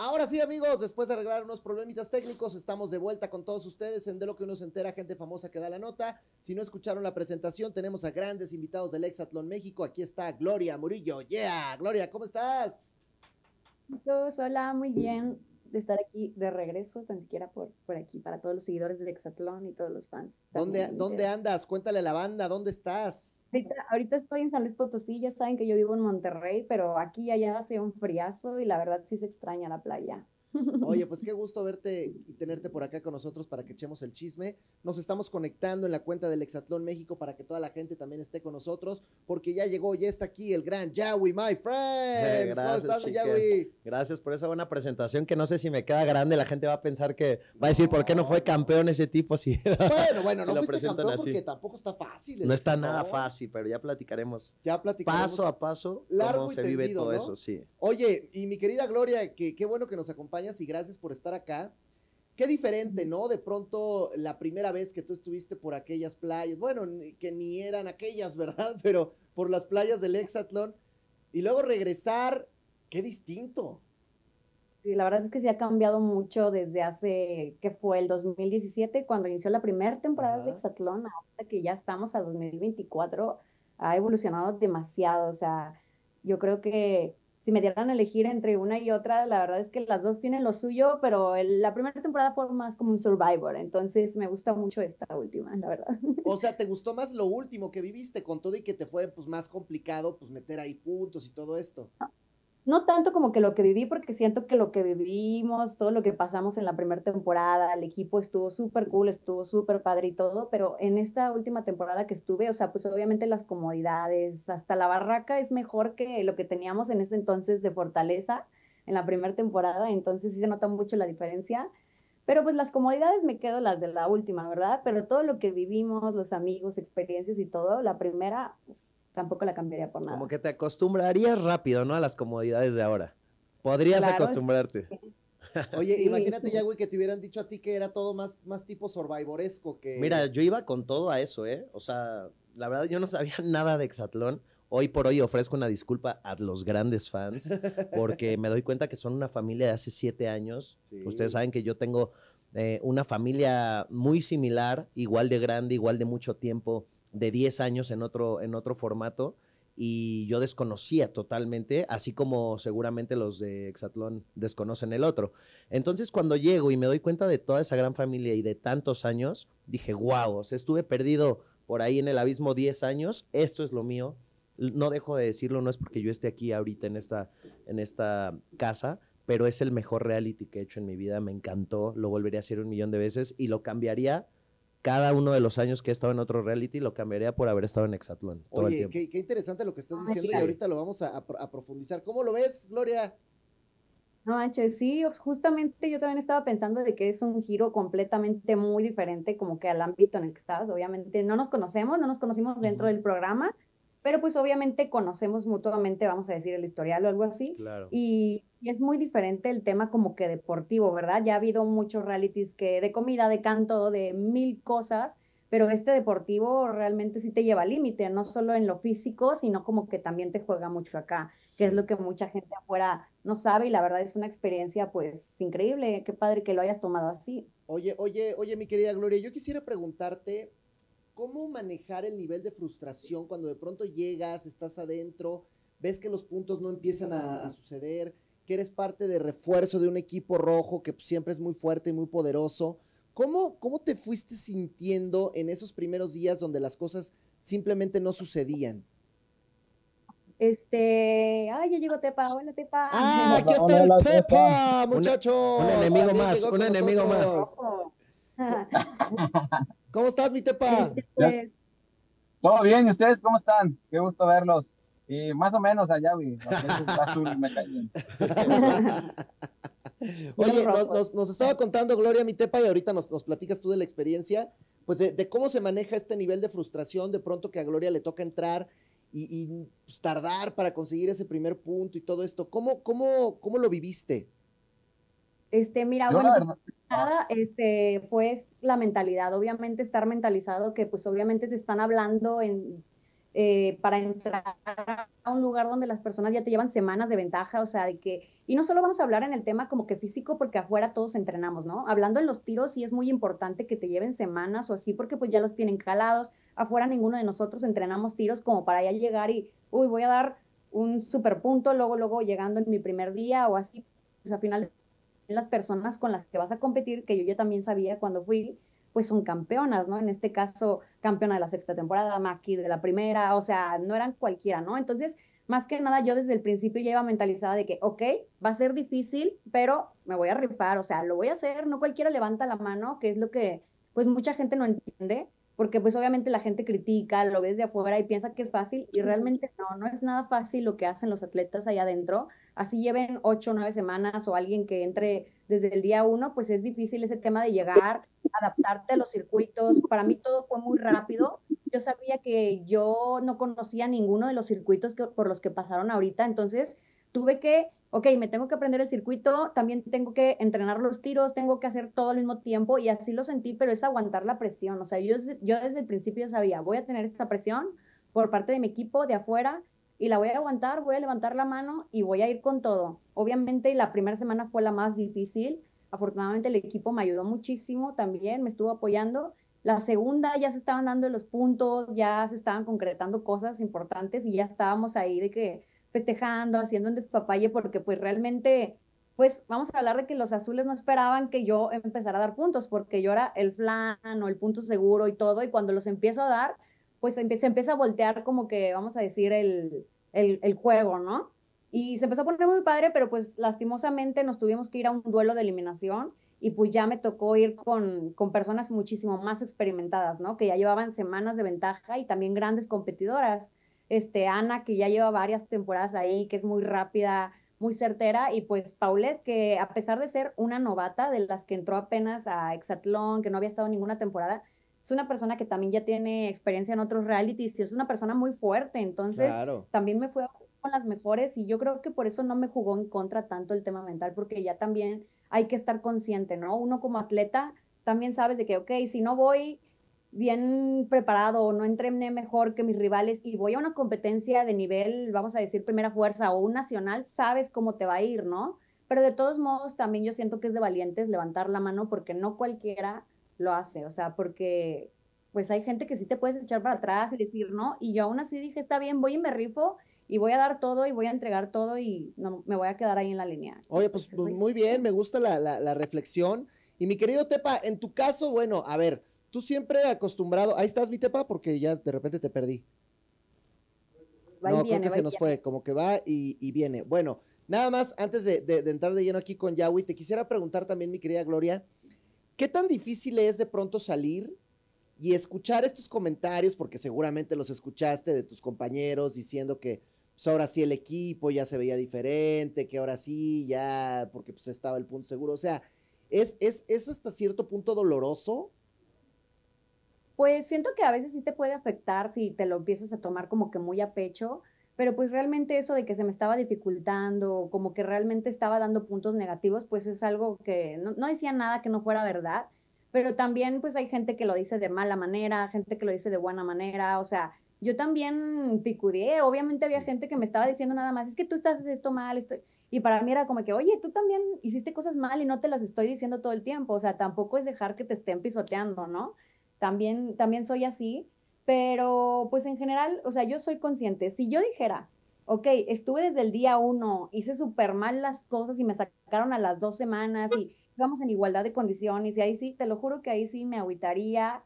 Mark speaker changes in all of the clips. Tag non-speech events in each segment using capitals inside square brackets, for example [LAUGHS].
Speaker 1: Ahora sí, amigos, después de arreglar unos problemitas técnicos, estamos de vuelta con todos ustedes en De lo que uno se entera, gente famosa que da la nota. Si no escucharon la presentación, tenemos a grandes invitados del Exatlón México. Aquí está Gloria Murillo. Yeah, Gloria, ¿cómo estás?
Speaker 2: Hola, muy bien de estar aquí de regreso, tan siquiera por, por aquí, para todos los seguidores de Exatlón y todos los fans.
Speaker 1: ¿Dónde, ¿Dónde andas? Cuéntale a la banda, ¿dónde estás?
Speaker 2: Ahorita, ahorita, estoy en San Luis Potosí, ya saben que yo vivo en Monterrey, pero aquí y allá hace un friazo y la verdad sí se extraña la playa.
Speaker 1: Oye, [LAUGHS] pues qué gusto verte y tenerte por acá con nosotros para que echemos el chisme. Nos estamos conectando en la cuenta del Exatlón México para que toda la gente también esté con nosotros, porque ya llegó, ya está aquí el gran Yawi, my friend.
Speaker 3: ¿Cómo estás, Yawi? Gracias por esa buena presentación, que no sé si me queda grande, la gente va a pensar que va a decir, ¿por qué no fue campeón ese tipo? [LAUGHS] Si
Speaker 1: bueno, bueno, no fuiste campeón porque tampoco está fácil.
Speaker 3: No está nada fácil, pero ya platicaremos.
Speaker 1: Ya platicaremos.
Speaker 3: Paso a paso cómo se vive todo eso, sí.
Speaker 1: Oye, y mi querida Gloria, que qué bueno que nos acompaña y gracias por estar acá. Qué diferente, ¿no? De pronto, la primera vez que tú estuviste por aquellas playas, bueno, que ni eran aquellas, [LAUGHS] ¿verdad? Pero por las playas del Hexatlón, y luego regresar, qué distinto.
Speaker 2: Sí, la verdad es que se ha cambiado mucho desde hace, que fue el 2017, cuando inició la primera temporada del Hexatlón, hasta que ya estamos a 2024, ha evolucionado demasiado, o sea, yo creo que si me dieran a elegir entre una y otra, la verdad es que las dos tienen lo suyo, pero la primera temporada fue más como un Survivor, entonces me gusta mucho esta última, la verdad.
Speaker 1: O sea, [LAUGHS] ¿te gustó más lo último que viviste con todo y que te fue pues más complicado pues meter ahí puntos y todo esto?
Speaker 2: no tanto como que lo que viví, porque siento que lo que vivimos, todo lo que pasamos en la primera temporada, el equipo estuvo súper cool, estuvo súper padre y todo, pero en esta última temporada que estuve, o sea, pues obviamente las comodidades, hasta la barraca es mejor que lo que teníamos en ese entonces de Fortaleza en la primera temporada, entonces sí se nota mucho la diferencia. Pero pues las comodidades me quedo las de la última, ¿verdad? Pero todo lo que vivimos, los amigos, experiencias y todo, la primera, tampoco la cambiaría por nada.
Speaker 3: Como que te acostumbrarías rápido, ¿no? A las comodidades de ahora. Podrías acostumbrarte. [LAUGHS]
Speaker 1: Oye, imagínate ya, güey, que te hubieran dicho a ti que era todo más, más tipo survivoresco que...
Speaker 3: Mira, yo iba con todo a eso, ¿eh? O sea, la verdad yo no sabía [LAUGHS] nada de Exatlón. Hoy por hoy ofrezco una disculpa a los grandes fans porque [LAUGHS] me doy cuenta que son una familia de hace siete años. Ustedes saben que yo tengo eh, una familia muy similar, igual de grande, igual de mucho tiempo de 10 años en otro, en otro formato y yo desconocía totalmente, así como seguramente los de Exatlón desconocen el otro. Entonces cuando llego y me doy cuenta de toda esa gran familia y de tantos años, dije, wow, estuve perdido por ahí en el abismo 10 años, esto es lo mío. No dejo de decirlo, no es porque yo esté aquí ahorita en esta, en esta casa, pero es el mejor reality que he hecho en mi vida, me encantó, lo volvería a hacer un millón de veces y lo cambiaría cada uno de los años que he estado en otro reality lo cambiaría por haber estado en Exatlón.
Speaker 1: Oye, qué, interesante lo que estás diciendo y ahorita lo vamos a, profundizar. ¿Cómo lo ves, Gloria?
Speaker 2: No manches, sí, justamente yo también estaba pensando de que es un giro completamente muy diferente como que al ámbito en el que estabas. Obviamente no nos conocemos, no nos conocimos dentro del programa, pero pues obviamente conocemos mutuamente, vamos a decir, el historial o algo así.
Speaker 3: Claro.
Speaker 2: Y, es muy diferente el tema como que deportivo, ¿verdad? Ya ha habido muchos realities que de comida, de canto, de mil cosas, pero este deportivo realmente sí te lleva al límite, no solo en lo físico, sino como que también te juega mucho acá, que es lo que mucha gente afuera no sabe y la verdad es una experiencia pues increíble, qué padre que lo hayas tomado así.
Speaker 1: Oye, oye, oye, mi querida Gloria, yo quisiera preguntarte, cómo manejar el nivel de frustración cuando de pronto llegas, estás adentro, ves que los puntos no empiezan a, suceder, que eres parte de refuerzo de un equipo rojo que siempre es muy fuerte y muy poderoso. ¿Cómo, ¿Cómo te fuiste sintiendo en esos primeros días donde las cosas simplemente no sucedían?
Speaker 2: Este, ay, ya llegó Tepa, hola Tepa.
Speaker 1: Ah, aquí está el Tepa, muchachos.
Speaker 3: Un, enemigo más, un enemigo más.
Speaker 1: ¿Cómo estás, mi tepa?
Speaker 4: Pues. Todo bien, ¿y ustedes cómo están? Qué gusto verlos. Y más o menos allá, güey. me [LAUGHS]
Speaker 1: Oye, nos, estaba contando Gloria, mi tepa, y ahorita nos, platicas tú de la experiencia, pues de, cómo se maneja este nivel de frustración, de pronto que a Gloria le toca entrar y, pues, tardar para conseguir ese primer punto y todo esto. ¿Cómo, cómo, cómo lo viviste?
Speaker 2: Este, mira, bueno, nada, este, fue la mentalidad, obviamente estar mentalizado que pues obviamente te están hablando en, eh, para entrar a un lugar donde las personas ya te llevan semanas de ventaja, o sea, de que, y no solo vamos a hablar en el tema como que físico, porque afuera todos entrenamos, ¿no? Hablando en los tiros, sí es muy importante que te lleven semanas o así, porque pues ya los tienen calados, afuera ninguno de nosotros entrenamos tiros como para ya llegar y, uy, voy a dar un super punto, luego, luego llegando en mi primer día o así, pues al final las personas con las que vas a competir, que yo ya también sabía cuando fui, pues son campeonas, ¿no? En este caso, campeona de la sexta temporada, Maki de la primera, o sea, no eran cualquiera, ¿no? Entonces, más que nada, yo desde el principio ya iba mentalizada de que, ok, va a ser difícil, pero me voy a rifar, o sea, lo voy a hacer, no cualquiera levanta la mano, que es lo que, pues, mucha gente no entiende, porque pues obviamente la gente critica, lo ves de afuera y piensa que es fácil, y realmente no, no es nada fácil lo que hacen los atletas allá adentro, así lleven ocho o nueve semanas o alguien que entre desde el día uno, pues es difícil ese tema de llegar, adaptarte a los circuitos. Para mí todo fue muy rápido. Yo sabía que yo no conocía ninguno de los circuitos que, por los que pasaron ahorita, entonces tuve que, ok, me tengo que aprender el circuito, también tengo que entrenar los tiros, tengo que hacer todo al mismo tiempo y así lo sentí, pero es aguantar la presión. O sea, yo, yo desde el principio sabía, voy a tener esta presión por parte de mi equipo de afuera y la voy a aguantar, voy a levantar la mano y voy a ir con todo. Obviamente la primera semana fue la más difícil. Afortunadamente el equipo me ayudó muchísimo también, me estuvo apoyando. La segunda ya se estaban dando los puntos, ya se estaban concretando cosas importantes y ya estábamos ahí de que festejando, haciendo un despapalle porque pues realmente pues vamos a hablar de que los azules no esperaban que yo empezara a dar puntos, porque yo era el flan o el punto seguro y todo, y cuando los empiezo a dar, pues se empieza, a voltear como que, vamos a decir, el, el, el, juego, ¿no? Y se empezó a poner muy padre, pero pues lastimosamente nos tuvimos que ir a un duelo de eliminación y pues ya me tocó ir con, con personas muchísimo más experimentadas, ¿no? Que ya llevaban semanas de ventaja y también grandes competidoras. Este, Ana, que ya lleva varias temporadas ahí, que es muy rápida, muy certera, y pues Paulette, que a pesar de ser una novata de las que entró apenas a Exatlón, que no había estado ninguna temporada, es una persona que también ya tiene experiencia en otros realities y es una persona muy fuerte, entonces también me fue con las mejores y yo creo que por eso no me jugó en contra tanto el tema mental, porque ya también hay que estar consciente, ¿no? Uno como atleta también sabes de que, ok, si no voy bien preparado o no entrené mejor que mis rivales y voy a una competencia de nivel, vamos a decir, primera fuerza o un nacional, sabes cómo te va a ir, ¿no? Pero de todos modos, también yo siento que es de valientes levantar la mano porque no cualquiera lo hace, o sea, porque pues hay gente que sí te puedes echar para atrás y decir, no, y yo aún así dije, está bien, voy y me rifo y voy a dar todo y voy a entregar todo y no me voy a quedar ahí en la línea.
Speaker 1: Oye, pues, pues muy bien, me gusta la, la, reflexión. Y mi querido Tepa, en tu caso, bueno, a ver, tú siempre acostumbrado, ahí estás mi Tepa, porque ya de repente te perdí. no, creo que se nos fue, como que va y, y, viene. Bueno, nada más, antes de, de, de entrar de lleno aquí con Yahweh, te quisiera preguntar también, mi querida Gloria, ¿Qué tan difícil es de pronto salir y escuchar estos comentarios, porque seguramente los escuchaste de tus compañeros diciendo que pues, ahora sí el equipo ya se veía diferente, que ahora sí ya, porque pues estaba el punto seguro. O sea, ¿es, es, es hasta cierto punto doloroso?
Speaker 2: Pues siento que a veces sí te puede afectar si te lo empiezas a tomar como que muy a pecho, pero pues realmente eso de que se me estaba dificultando, como que realmente estaba dando puntos negativos, pues es algo que no, decía nada que no fuera verdad, pero también pues hay gente que lo dice de mala manera, gente que lo dice de buena manera, o sea, yo también picudeé, obviamente había gente que me estaba diciendo nada más, es que tú estás esto mal, y para mí era como que, oye, tú también hiciste cosas mal y no te las estoy diciendo todo el tiempo, o sea, tampoco es dejar que te estén pisoteando, ¿no? También, también soy así, pero pues en general, o sea, yo soy consciente. Si yo dijera, ok, estuve desde el día uno, hice súper mal las cosas y me sacaron a las dos semanas y [LAUGHS] íbamos en igualdad de condiciones y ahí sí, te lo juro que ahí sí me agüitaría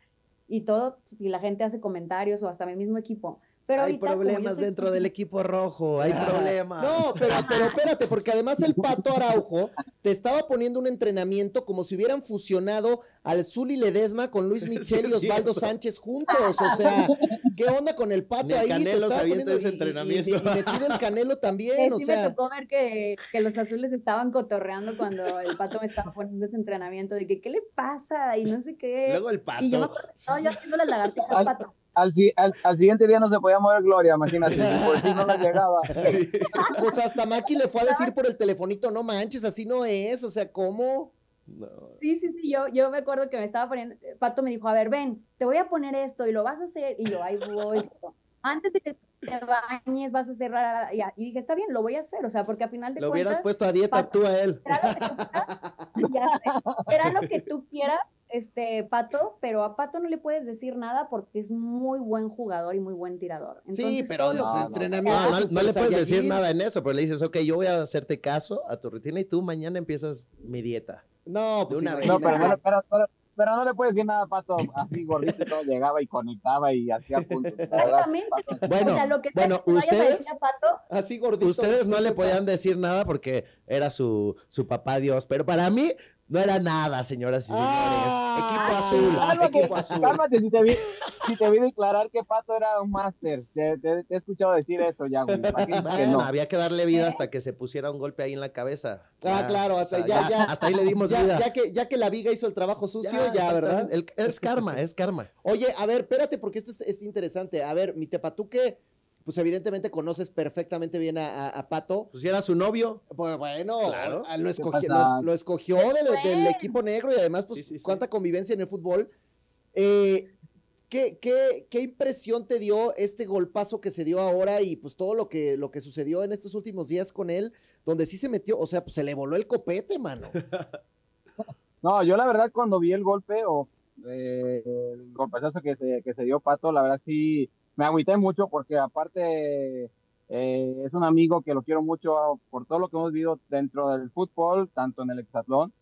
Speaker 2: y todo, si la gente hace comentarios o hasta mi mismo equipo
Speaker 3: hay problemas dentro del equipo rojo, [LAUGHS] hay problemas.
Speaker 1: No, pero, pero espérate, porque además el Pato Araujo te estaba poniendo un entrenamiento como si hubieran fusionado al Zuli Ledesma con Luis [LAUGHS] Michel y Osvaldo Sánchez juntos. O sea, ¿qué onda con el Pato ahí?
Speaker 3: Canelo te estaba poniendo ese entrenamiento.
Speaker 1: Y, metido el Canelo [LAUGHS] también,
Speaker 2: sí, me tocó ver que, que, los azules estaban cotorreando cuando el Pato me estaba poniendo ese entrenamiento de que, ¿qué le pasa? Y no sé qué.
Speaker 3: Luego el Pato.
Speaker 2: Y yo, no, yo haciendo las lagartijas al Pato
Speaker 4: al, al, siguiente día no se podía mover Gloria, imagínate, por si no la llegaba. [LAUGHS]
Speaker 1: Pues hasta Maki le fue a decir por el telefonito, no manches, así no es, o sea, ¿cómo?
Speaker 2: Sí, sí, sí, yo, yo me acuerdo que me estaba poniendo, Pato me dijo, a ver, ven, te voy a poner esto y lo vas a hacer, y yo, ahí voy. antes de que te bañes vas a hacer, y dije, está bien, lo voy a hacer, o sea, porque al final de
Speaker 3: lo
Speaker 2: cuentas...
Speaker 3: Lo hubieras puesto a dieta tú a él.
Speaker 2: Será lo que tú quieras, este, Pato, pero a Pato no le puedes decir nada porque es muy buen jugador y muy buen tirador.
Speaker 1: sí, pero no, entrenamiento.
Speaker 3: No, le puedes decir nada en eso, pero le dices, ok, yo voy a hacerte caso a tu rutina y tú mañana empiezas mi dieta.
Speaker 1: No, pues
Speaker 5: una vez. No, pero, pero, pero, pero no le puedes decir nada, Pato. Así gordito todo llegaba y conectaba y hacía puntos. [LAUGHS]
Speaker 2: Exactamente.
Speaker 3: Bueno, o sea, lo que bueno ustedes,
Speaker 2: a Pato,
Speaker 1: así gordito.
Speaker 3: Ustedes no le podían decir nada porque era su, su papá Dios, pero para mí no era nada, señoras y señores. equipo azul, cálmate, equipo azul.
Speaker 5: Cálmate, si te vi, si te vi declarar que Pato era un máster. Te, he escuchado decir eso ya, güey. [LAUGHS]
Speaker 3: Bueno, había que darle vida hasta que se pusiera un golpe ahí en la cabeza.
Speaker 1: Ah, claro, hasta, ya, ya,
Speaker 3: hasta ahí le dimos vida.
Speaker 1: Ya que, ya que la viga hizo el trabajo sucio, ya, ¿verdad?
Speaker 3: es karma, es karma. [LAUGHS]
Speaker 1: Oye, a ver, espérate, porque esto es, es interesante. A ver, mi tepatuque pues evidentemente conoces perfectamente bien a, Pato.
Speaker 3: Pues si era su novio.
Speaker 1: Pues bueno, lo, escogió, del, equipo negro y además, pues, cuánta convivencia en el fútbol. Eh, ¿qué, qué, impresión te dio este golpazo que se dio ahora y pues todo lo que, lo que sucedió en estos últimos días con él, donde sí se metió, o sea, pues se le voló el copete, mano. [LAUGHS]
Speaker 5: No, yo la verdad cuando vi el golpe o eh, el golpazo que se, que se dio Pato, la verdad sí me agüité mucho porque aparte eh, es un amigo que lo quiero mucho por todo lo que hemos vivido dentro del fútbol, tanto en el hexatlón,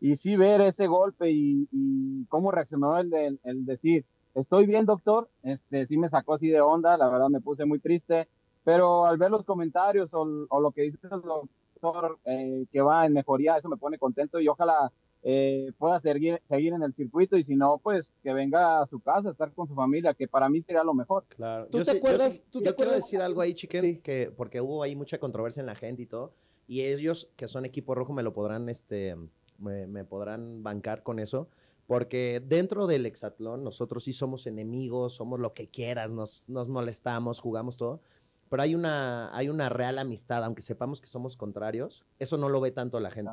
Speaker 5: y sí ver ese golpe y, cómo reaccionó el, de, el decir, estoy bien doctor, este sí me sacó así de onda, la verdad me puse muy triste, pero al ver los comentarios o, lo que dice el doctor eh, que va en mejoría, eso me pone contento y ojalá eh, pueda seguir, seguir en el circuito y si no, pues que venga a su casa, estar con su familia, que para mí sería lo mejor.
Speaker 3: Claro. ¿Tú te acuerdas? ¿tú te quiero decir algo ahí, chiquen, que porque hubo ahí mucha controversia en la gente y todo, y ellos que son equipo rojo me lo podrán, este, me, podrán bancar con eso. Porque dentro del hexatlón nosotros sí somos enemigos, somos lo que quieras, nos, nos molestamos, jugamos todo pero hay una, hay una real amistad, aunque sepamos que somos contrarios, eso no lo ve tanto la gente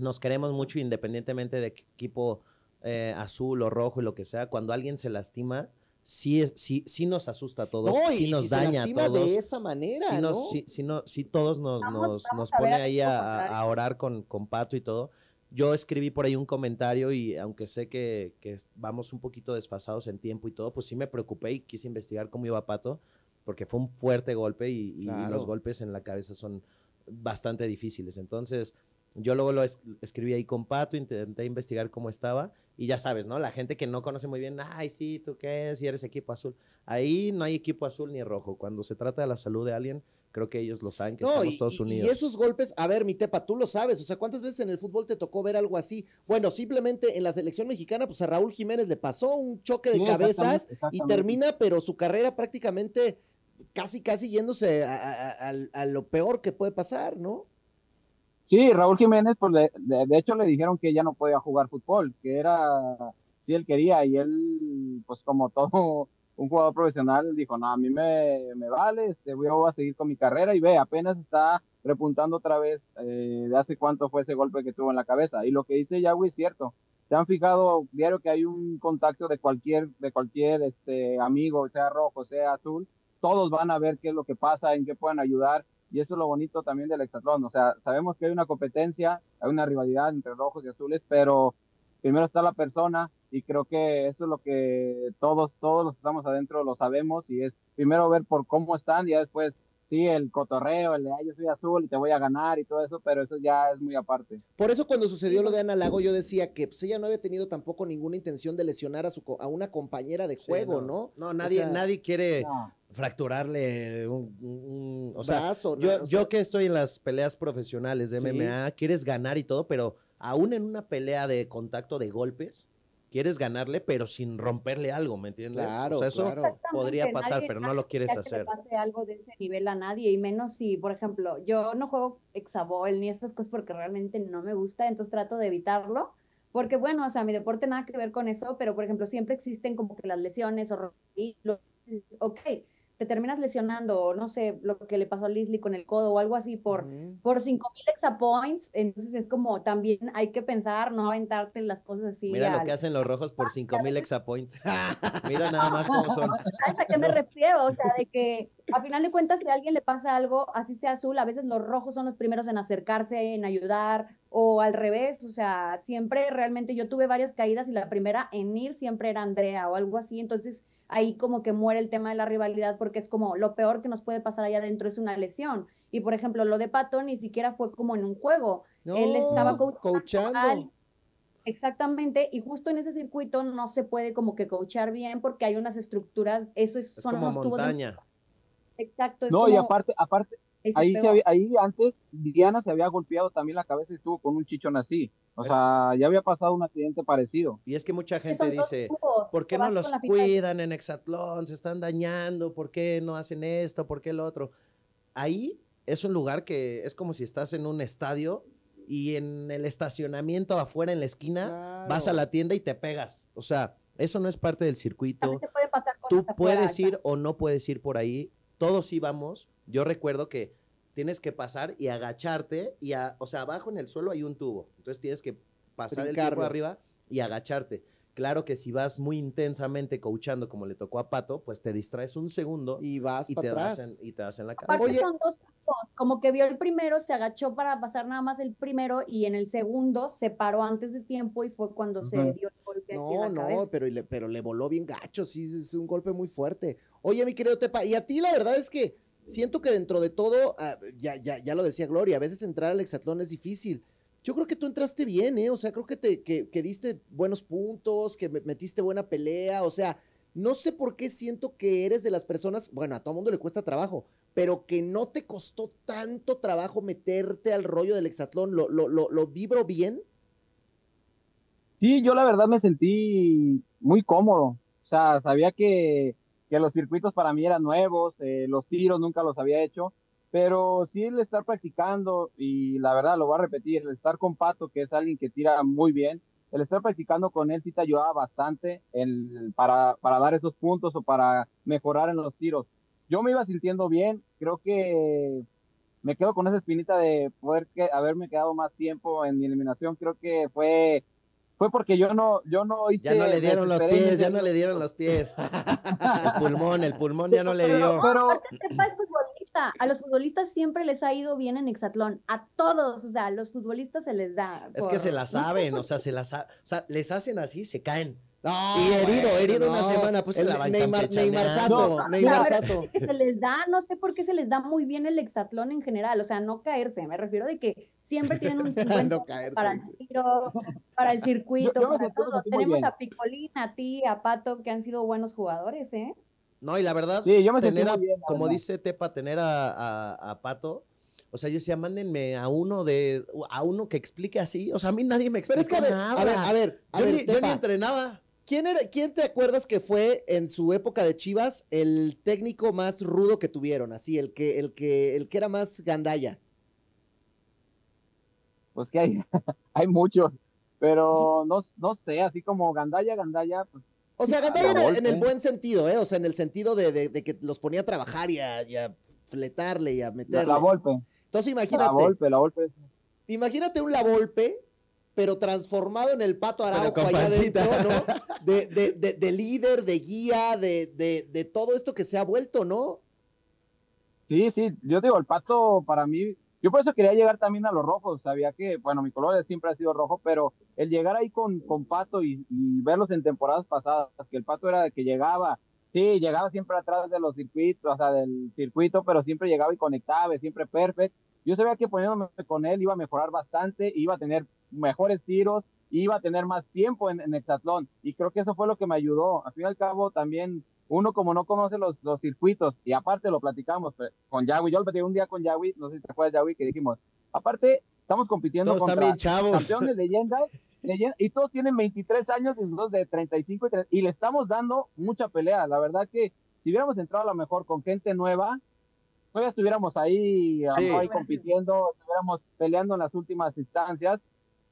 Speaker 3: nos queremos mucho independientemente de qué equipo eh, azul o rojo y lo que sea. Cuando alguien se lastima, sí, sí, sí nos asusta a todos, sí nos daña a todos.
Speaker 1: de esa manera,
Speaker 3: sí,
Speaker 1: ¿no?
Speaker 3: sí, no, sí todos nos, nos, nos pone ahí a, orar con, con Pato y todo. Yo escribí por ahí un comentario y aunque sé que, que, vamos un poquito desfasados en tiempo y todo, pues sí me preocupé y quise investigar cómo iba Pato, porque fue un fuerte golpe y, y los golpes en la cabeza son bastante difíciles. Entonces, yo luego lo escribí ahí con Pato, intenté investigar cómo estaba y ya sabes, ¿no? La gente que no conoce muy bien, ay, sí, ¿tú qué? Si eres equipo azul. Ahí no hay equipo azul ni rojo. Cuando se trata de la salud de alguien, creo que ellos lo saben, que estamos todos unidos.
Speaker 1: Y esos golpes, a ver, mi tepa, tú lo sabes, o sea, ¿cuántas veces en el fútbol te tocó ver algo así? Bueno, simplemente en la selección mexicana, pues a Raúl Jiménez le pasó un choque de cabezas y termina, pero su carrera prácticamente casi, casi yéndose a lo peor que puede pasar, ¿no?
Speaker 5: Sí, Raúl Jiménez, pues de, hecho le dijeron que ya no podía jugar fútbol, que era, si él quería, y él, pues como todo un jugador profesional, dijo, no, a mí me, me vale, este, voy a seguir con mi carrera, y ve, apenas está repuntando otra vez eh, de hace cuánto fue ese golpe que tuvo en la cabeza. Y lo que dice Yahweh es cierto. Se han fijado diario que hay un contacto de cualquier, de cualquier este, amigo, sea rojo, sea azul, todos van a ver qué es lo que pasa, en qué pueden ayudar y eso es lo bonito también del hexatlón. O sea, sabemos que hay una competencia, hay una rivalidad entre rojos y azules, pero primero está la persona y creo que eso es lo que todos, todos los que estamos adentro lo sabemos y es primero ver por cómo están y ya después sí, el cotorreo, el de, ay, yo soy azul y te voy a ganar y todo eso, pero eso ya es muy aparte.
Speaker 1: Por eso cuando sucedió lo de Ana Lago, yo decía que pues, ella no había tenido tampoco ninguna intención de lesionar a, su, a una compañera de juego,
Speaker 3: no. ¿no? nadie, nadie quiere fracturarle un, o sea, yo, yo que estoy en las peleas profesionales de MMA, quieres ganar y todo, pero aún en una pelea de contacto de golpes, quieres ganarle, pero sin romperle algo, ¿me entiendes?
Speaker 1: Claro,
Speaker 3: o sea, eso podría pasar, pero no lo quieres hacer.
Speaker 2: Que pase algo de ese nivel a nadie, y menos si, por ejemplo, yo no juego exabol ni estas cosas porque realmente no me gusta, entonces trato de evitarlo. Porque bueno, o sea, mi deporte nada que ver con eso, pero por ejemplo, siempre existen como que las lesiones o ok, te terminas lesionando, no sé, lo que le pasó a Leslie con el codo o algo así por, por 5000 exapoints, entonces es como también hay que pensar, no aventarte las cosas así.
Speaker 3: Mira lo que hacen los rojos por [LAUGHS] 5000 exapoints. [LAUGHS] Mira nada más cómo son.
Speaker 2: ¿A qué me refiero? O sea, de que a final de cuentas, si a alguien le pasa algo, así sea azul, a veces los rojos son los primeros en acercarse, en ayudar, o al revés, o sea, siempre realmente yo tuve varias caídas y la primera en ir siempre era Andrea o algo así, entonces ahí como que muere el tema de la rivalidad porque es como lo peor que nos puede pasar allá adentro es una lesión. Y por ejemplo, lo de Pato ni siquiera fue como en un juego, él estaba coachando. Exactamente, y justo en ese circuito no se puede como que coachar bien porque hay unas estructuras, eso es,
Speaker 3: son como montaña.
Speaker 2: Exacto.
Speaker 4: no, y aparte, aparte, ahí, ahí antes Diana se había golpeado también la cabeza y estuvo con un chichón así. O sea, ya había pasado un accidente parecido.
Speaker 3: Y es que mucha gente dice, ¿por qué no los cuidan en Exatlón? Se están dañando, ¿por qué no hacen esto? ¿Por qué lo otro? Ahí es un lugar que es como si estás en un estadio y en el estacionamiento afuera en la esquina vas a la tienda y te pegas. O sea, eso no es parte del circuito. Tú puedes ir o no puedes ir por ahí. Todos íbamos. Yo recuerdo que tienes que pasar y agacharte y o sea, abajo en el suelo hay un tubo. Entonces tienes que pasar el tubo arriba y agacharte. Claro que si vas muy intensamente coachando como le tocó a Pato, pues te distraes un segundo
Speaker 1: y vas
Speaker 3: y
Speaker 1: te
Speaker 3: atrás.
Speaker 1: Das
Speaker 3: y te das en la cabeza.
Speaker 2: Oye, son dos como que vio el primero, se agachó para pasar nada más el primero y en el segundo se paró antes de tiempo y fue cuando se dio el golpe
Speaker 1: no,
Speaker 2: aquí en la
Speaker 1: no,
Speaker 2: cabeza.
Speaker 1: pero le, pero le voló bien gacho, sí, es un golpe muy fuerte. Oye, mi querido Tepa, y a ti la verdad es que siento que dentro de todo, ah, ya, ya, ya lo decía Gloria, a veces entrar al hexatlón es difícil. Yo creo que tú entraste bien, ¿eh? O sea, creo que, te, que, que diste buenos puntos, que metiste buena pelea, o sea, no sé por qué siento que eres de las personas, bueno, a todo mundo le cuesta trabajo, pero que no te costó tanto trabajo meterte al rollo del hexatlón. ¿Lo, lo, lo, lo vibro bien?
Speaker 4: Sí, yo la verdad me sentí muy cómodo. O sea, sabía que, que los circuitos para mí eran nuevos, eh, los tiros nunca los había hecho, pero sí el estar practicando, y la verdad lo voy a repetir, el estar con Pato, que es alguien que tira muy bien, el estar practicando con él sí te ayudaba bastante el, para, para dar esos puntos o para mejorar en los tiros. Yo me iba sintiendo bien, creo que me quedo con esa espinita de poder que, haberme quedado más tiempo en mi eliminación, creo que fue fue porque yo no, yo no hice.
Speaker 3: Ya no le dieron los pies, ya no le dieron los pies. [LAUGHS] el pulmón, el pulmón ya no le dio.
Speaker 2: Pero, es futbolista. A los futbolistas siempre les ha ido bien en Hexatlón. A todos, o sea, a los futbolistas se les da.
Speaker 3: Es que se la [LAUGHS] saben, o sea, se las, o sea, les hacen así, se caen. No, y herido, herido una semana, pues el
Speaker 1: la Neymar, Neymarzazo, Neymarzazo.
Speaker 2: Que se les da, no sé por qué se les da muy bien el hexatlón en general, o sea, no caerse, me refiero de que siempre tienen un [LAUGHS]
Speaker 1: no caerse,
Speaker 2: para el tiro, para el circuito, para todo. Tenemos a Picolín, a ti, a Pato, que han sido buenos jugadores, ¿eh?
Speaker 3: No, y la verdad,
Speaker 4: sí, yo me
Speaker 3: tener
Speaker 4: bien,
Speaker 3: como dice Tepa, tener a, a, a Pato, o sea, yo decía, mándenme a uno de, a uno que explique así. O sea, a mí nadie me explica
Speaker 1: Pero es que, a ver, a ver, a ver,
Speaker 3: yo, ni, entrenaba.
Speaker 1: ¿Quién, era, ¿Quién te acuerdas que fue en su época de Chivas el técnico más rudo que tuvieron? Así, el que, el que, el que era más gandalla.
Speaker 4: Pues que hay, [LAUGHS] hay muchos, pero no, no sé, así como gandalla, gandalla, pues,
Speaker 1: o sea, gandalla en, el buen sentido, ¿eh? O sea, en el sentido de, de, que los ponía a trabajar y a, y a fletarle y a meterle.
Speaker 4: La, golpe.
Speaker 1: Entonces imagínate.
Speaker 4: La golpe, la golpe.
Speaker 1: Imagínate un la golpe pero transformado en el pato Araujo allá adentro, ¿no? [LAUGHS] De, de, de, de, líder, de guía, de, de, todo esto que se ha vuelto, ¿no?
Speaker 4: Sí, sí, yo digo, el pato para mí, yo por eso quería llegar también a los rojos, sabía que, bueno, mi color siempre ha sido rojo, pero el llegar ahí con, con pato y, verlos en temporadas pasadas, que el pato era de que llegaba, sí, llegaba siempre atrás de los circuitos, o sea, del circuito, pero siempre llegaba y conectaba, siempre perfecto. Yo sabía que poniéndome con él iba a mejorar bastante, iba a tener mejores tiros, iba a tener más tiempo en, en Hexatlón. Y creo que eso fue lo que me ayudó. Al fin y al cabo, también uno como no conoce los, los circuitos, y aparte lo platicamos con Yawi, yo lo platicé un día con Yawi, no sé si te acuerdas Yawi, que dijimos, aparte estamos compitiendo
Speaker 3: todos
Speaker 4: contra
Speaker 3: chavos.
Speaker 4: campeones leyendas, leyendas, y todos tienen 23 años y nosotros de 35 y, y le estamos dando mucha pelea. La verdad que si hubiéramos entrado a lo mejor con gente nueva, todavía estuviéramos ahí, sí. ahí compitiendo, estuviéramos peleando en las últimas instancias,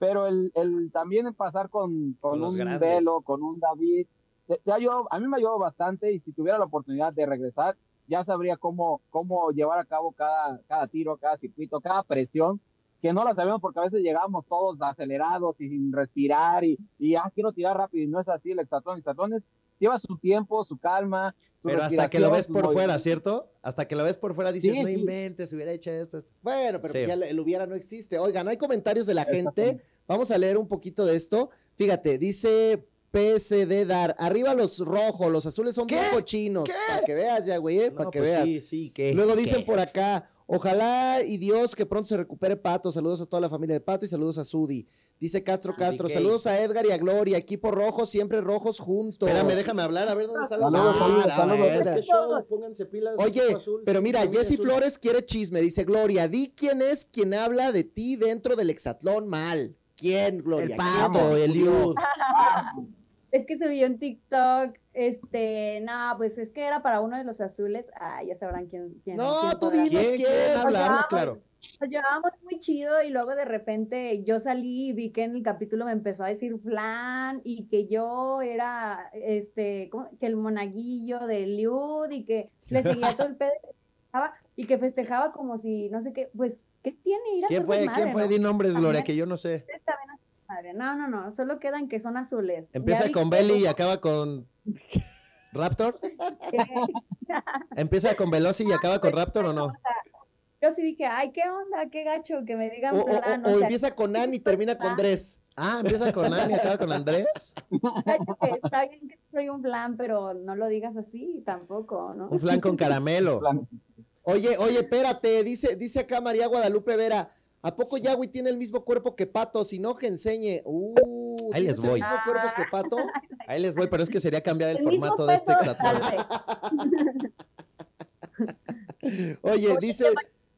Speaker 4: pero el, el también pasar con, con, con un grandes. Velo, con un David, te ayudó, a mí me ayudó bastante y si tuviera la oportunidad de regresar, ya sabría cómo, cómo llevar a cabo cada, cada tiro, cada circuito, cada presión, que no la sabemos porque a veces llegamos todos acelerados y sin respirar y, y ah, quiero tirar rápido y no es así el hexatlón. El hexatlón es, lleva su tiempo, su calma. Su
Speaker 3: Pero hasta que lo ves por fuera. ¿cierto? Hasta que lo ves por fuera dices,
Speaker 4: Sí,
Speaker 3: no
Speaker 4: sí.
Speaker 3: inventes, hubiera hecho esto. esto".
Speaker 1: Bueno, pero
Speaker 3: Sí.
Speaker 1: pues ya el hubiera no existe. Oigan, hay comentarios de la gente. Vamos a leer un poquito de esto. Fíjate, dice PSD Dar, arriba los rojos, los azules son bien cochinos. Para que veas ya, güey, eh, para
Speaker 3: No,
Speaker 1: que
Speaker 3: pues
Speaker 1: veas.
Speaker 3: Sí, sí, ¿qué?
Speaker 1: Luego
Speaker 3: ¿Qué?
Speaker 1: dicen por acá, ojalá y Dios que pronto se recupere Pato. Saludos a toda la familia de Pato y saludos a Sudi. Dice Castro Castro, saludos a Edgar y a Gloria, equipo rojo, siempre rojos juntos.
Speaker 3: Espérame, déjame hablar, a ver dónde los
Speaker 4: Saludos, saludos,
Speaker 1: Ah,
Speaker 4: saludos.
Speaker 1: bueno.
Speaker 3: Es que show, pónganse pilas.
Speaker 1: Oye,
Speaker 3: azul,
Speaker 1: pero mira,
Speaker 3: azul.
Speaker 1: Flores quiere chisme. Dice Gloria, di quién es quien habla de ti dentro del hexatlón mal. ¿Quién, Gloria?
Speaker 3: El
Speaker 1: ¿Quién
Speaker 3: pato, el? [LAUGHS]
Speaker 2: Es que subió en TikTok, este, no, pues es que era para uno de los azules. Ah, ya sabrán quién. quién
Speaker 1: No,
Speaker 2: quién
Speaker 1: tú dinos.
Speaker 3: ¿Quién,
Speaker 1: quién.
Speaker 3: claro.
Speaker 2: Nos llevábamos muy chido y luego de repente yo salí y vi que en el capítulo me empezó a decir flan y que yo era, este, ¿cómo? que el monaguillo de Liud y que le seguía todo el pedo y que festejaba como si, no sé qué, pues, ¿qué tiene ir a
Speaker 3: ¿Quién fue? ¿Quién fue?
Speaker 2: no?
Speaker 3: Di nombres, Gloria,
Speaker 2: También.
Speaker 3: que yo no sé.
Speaker 2: Su madre. No, no, no, solo quedan que son azules.
Speaker 3: Empieza con
Speaker 2: que-
Speaker 3: Belly y acaba con [LAUGHS] Raptor. Empieza con Veloci y acaba con Raptor o no?
Speaker 2: Yo sí dije, ay, qué onda, qué gacho, que me digan
Speaker 1: O, o-
Speaker 2: flan,
Speaker 1: o-
Speaker 2: o
Speaker 1: o
Speaker 2: sea,
Speaker 1: empieza con Ann y termina con Dres.
Speaker 3: Ah, empieza con Ani y acaba con Andrés.
Speaker 2: está bien que soy un flan, pero no lo digas así tampoco, ¿no?
Speaker 3: Un flan con caramelo. [LAUGHS]
Speaker 1: Oye, oye, espérate, dice, dice acá María Guadalupe Vera. ¿A poco Yahweh tiene el mismo cuerpo que Pato? Si no, que enseñe. Uh,
Speaker 3: Ahí les
Speaker 1: ¿tienes el
Speaker 3: voy.
Speaker 1: mismo cuerpo que Pato? [LAUGHS]
Speaker 3: Ahí les voy, pero es que sería cambiar el, formato de este
Speaker 2: vez. [LAUGHS]
Speaker 1: Oye, dice,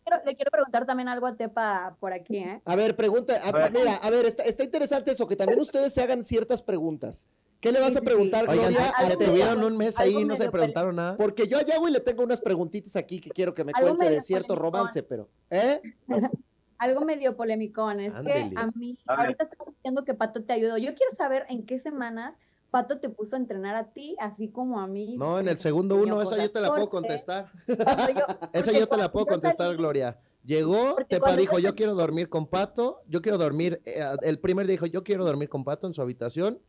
Speaker 2: Quiero- le quiero preguntar también algo a Tepa por aquí, ¿eh?
Speaker 1: a ver, pregunta, a-
Speaker 4: A ver.
Speaker 1: mira, a ver, está, está interesante eso, que también ustedes se hagan ciertas preguntas. ¿Qué le vas a
Speaker 2: sí,
Speaker 1: preguntar,
Speaker 3: Oigan,
Speaker 1: Gloria?
Speaker 3: se-
Speaker 1: a Tepa?
Speaker 3: tuvieron un mes ahí y no se preguntaron nada.
Speaker 1: Porque yo a Yahweh le tengo unas preguntitas aquí que quiero que me cuente de cierto romance, pero. ¿Eh? [LAUGHS]
Speaker 2: Algo medio polémicón, es
Speaker 3: Ándele.
Speaker 2: que a mí,
Speaker 4: A
Speaker 2: ahorita estamos diciendo que Pato te ayudó. Yo quiero saber en qué semanas Pato te puso a entrenar a ti, así como a mí.
Speaker 3: No, en el segundo uno, esa yo te la puedo contestar.
Speaker 2: yo- [LAUGHS]
Speaker 3: Esa yo te la puedo contestar,
Speaker 2: salí-
Speaker 3: Gloria. Llegó,
Speaker 2: Porque
Speaker 3: Tepa dijo,
Speaker 2: yo
Speaker 3: quiero dormir con Pato, yo quiero dormir, eh, el primer dijo, yo quiero dormir con Pato en su habitación,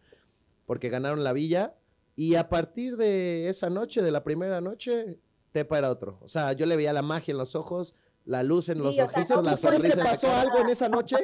Speaker 3: porque ganaron la villa, y a partir de esa noche, de la primera noche, Tepa era otro. O sea, yo le veía la magia en los ojos, la luz en los
Speaker 2: Sí, o sea,
Speaker 3: ojitos,
Speaker 2: ¿tú
Speaker 3: la
Speaker 1: ¿Tú crees que
Speaker 3: sonrisa en la
Speaker 1: pasó algo en esa noche?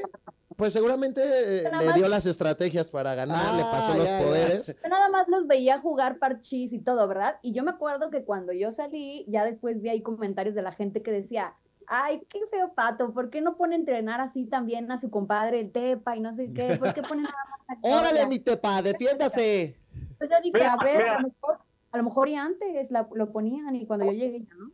Speaker 3: Pues seguramente eh,
Speaker 2: Nada
Speaker 3: le
Speaker 2: más-
Speaker 3: dio las estrategias para ganar, le pasó los
Speaker 1: ya,
Speaker 3: poderes.
Speaker 2: Yo nada más los veía jugar parchís y todo, ¿verdad? Y yo me acuerdo que cuando yo salí, ya después vi ahí comentarios de la gente que decía, ay, qué feo pato, ¿por qué no pone a entrenar así también a su compadre el Tepa y no sé qué? ¿Por qué pone nada más a [LAUGHS]
Speaker 1: Órale,
Speaker 2: Gloria?"
Speaker 1: mi Tepa, defiéndase.
Speaker 2: Pues yo dije,
Speaker 4: Mira,
Speaker 2: a ver,
Speaker 4: mira.
Speaker 2: a lo mejor, a lo mejor y antes la- lo ponían y cuando yo llegué ya, ¿no?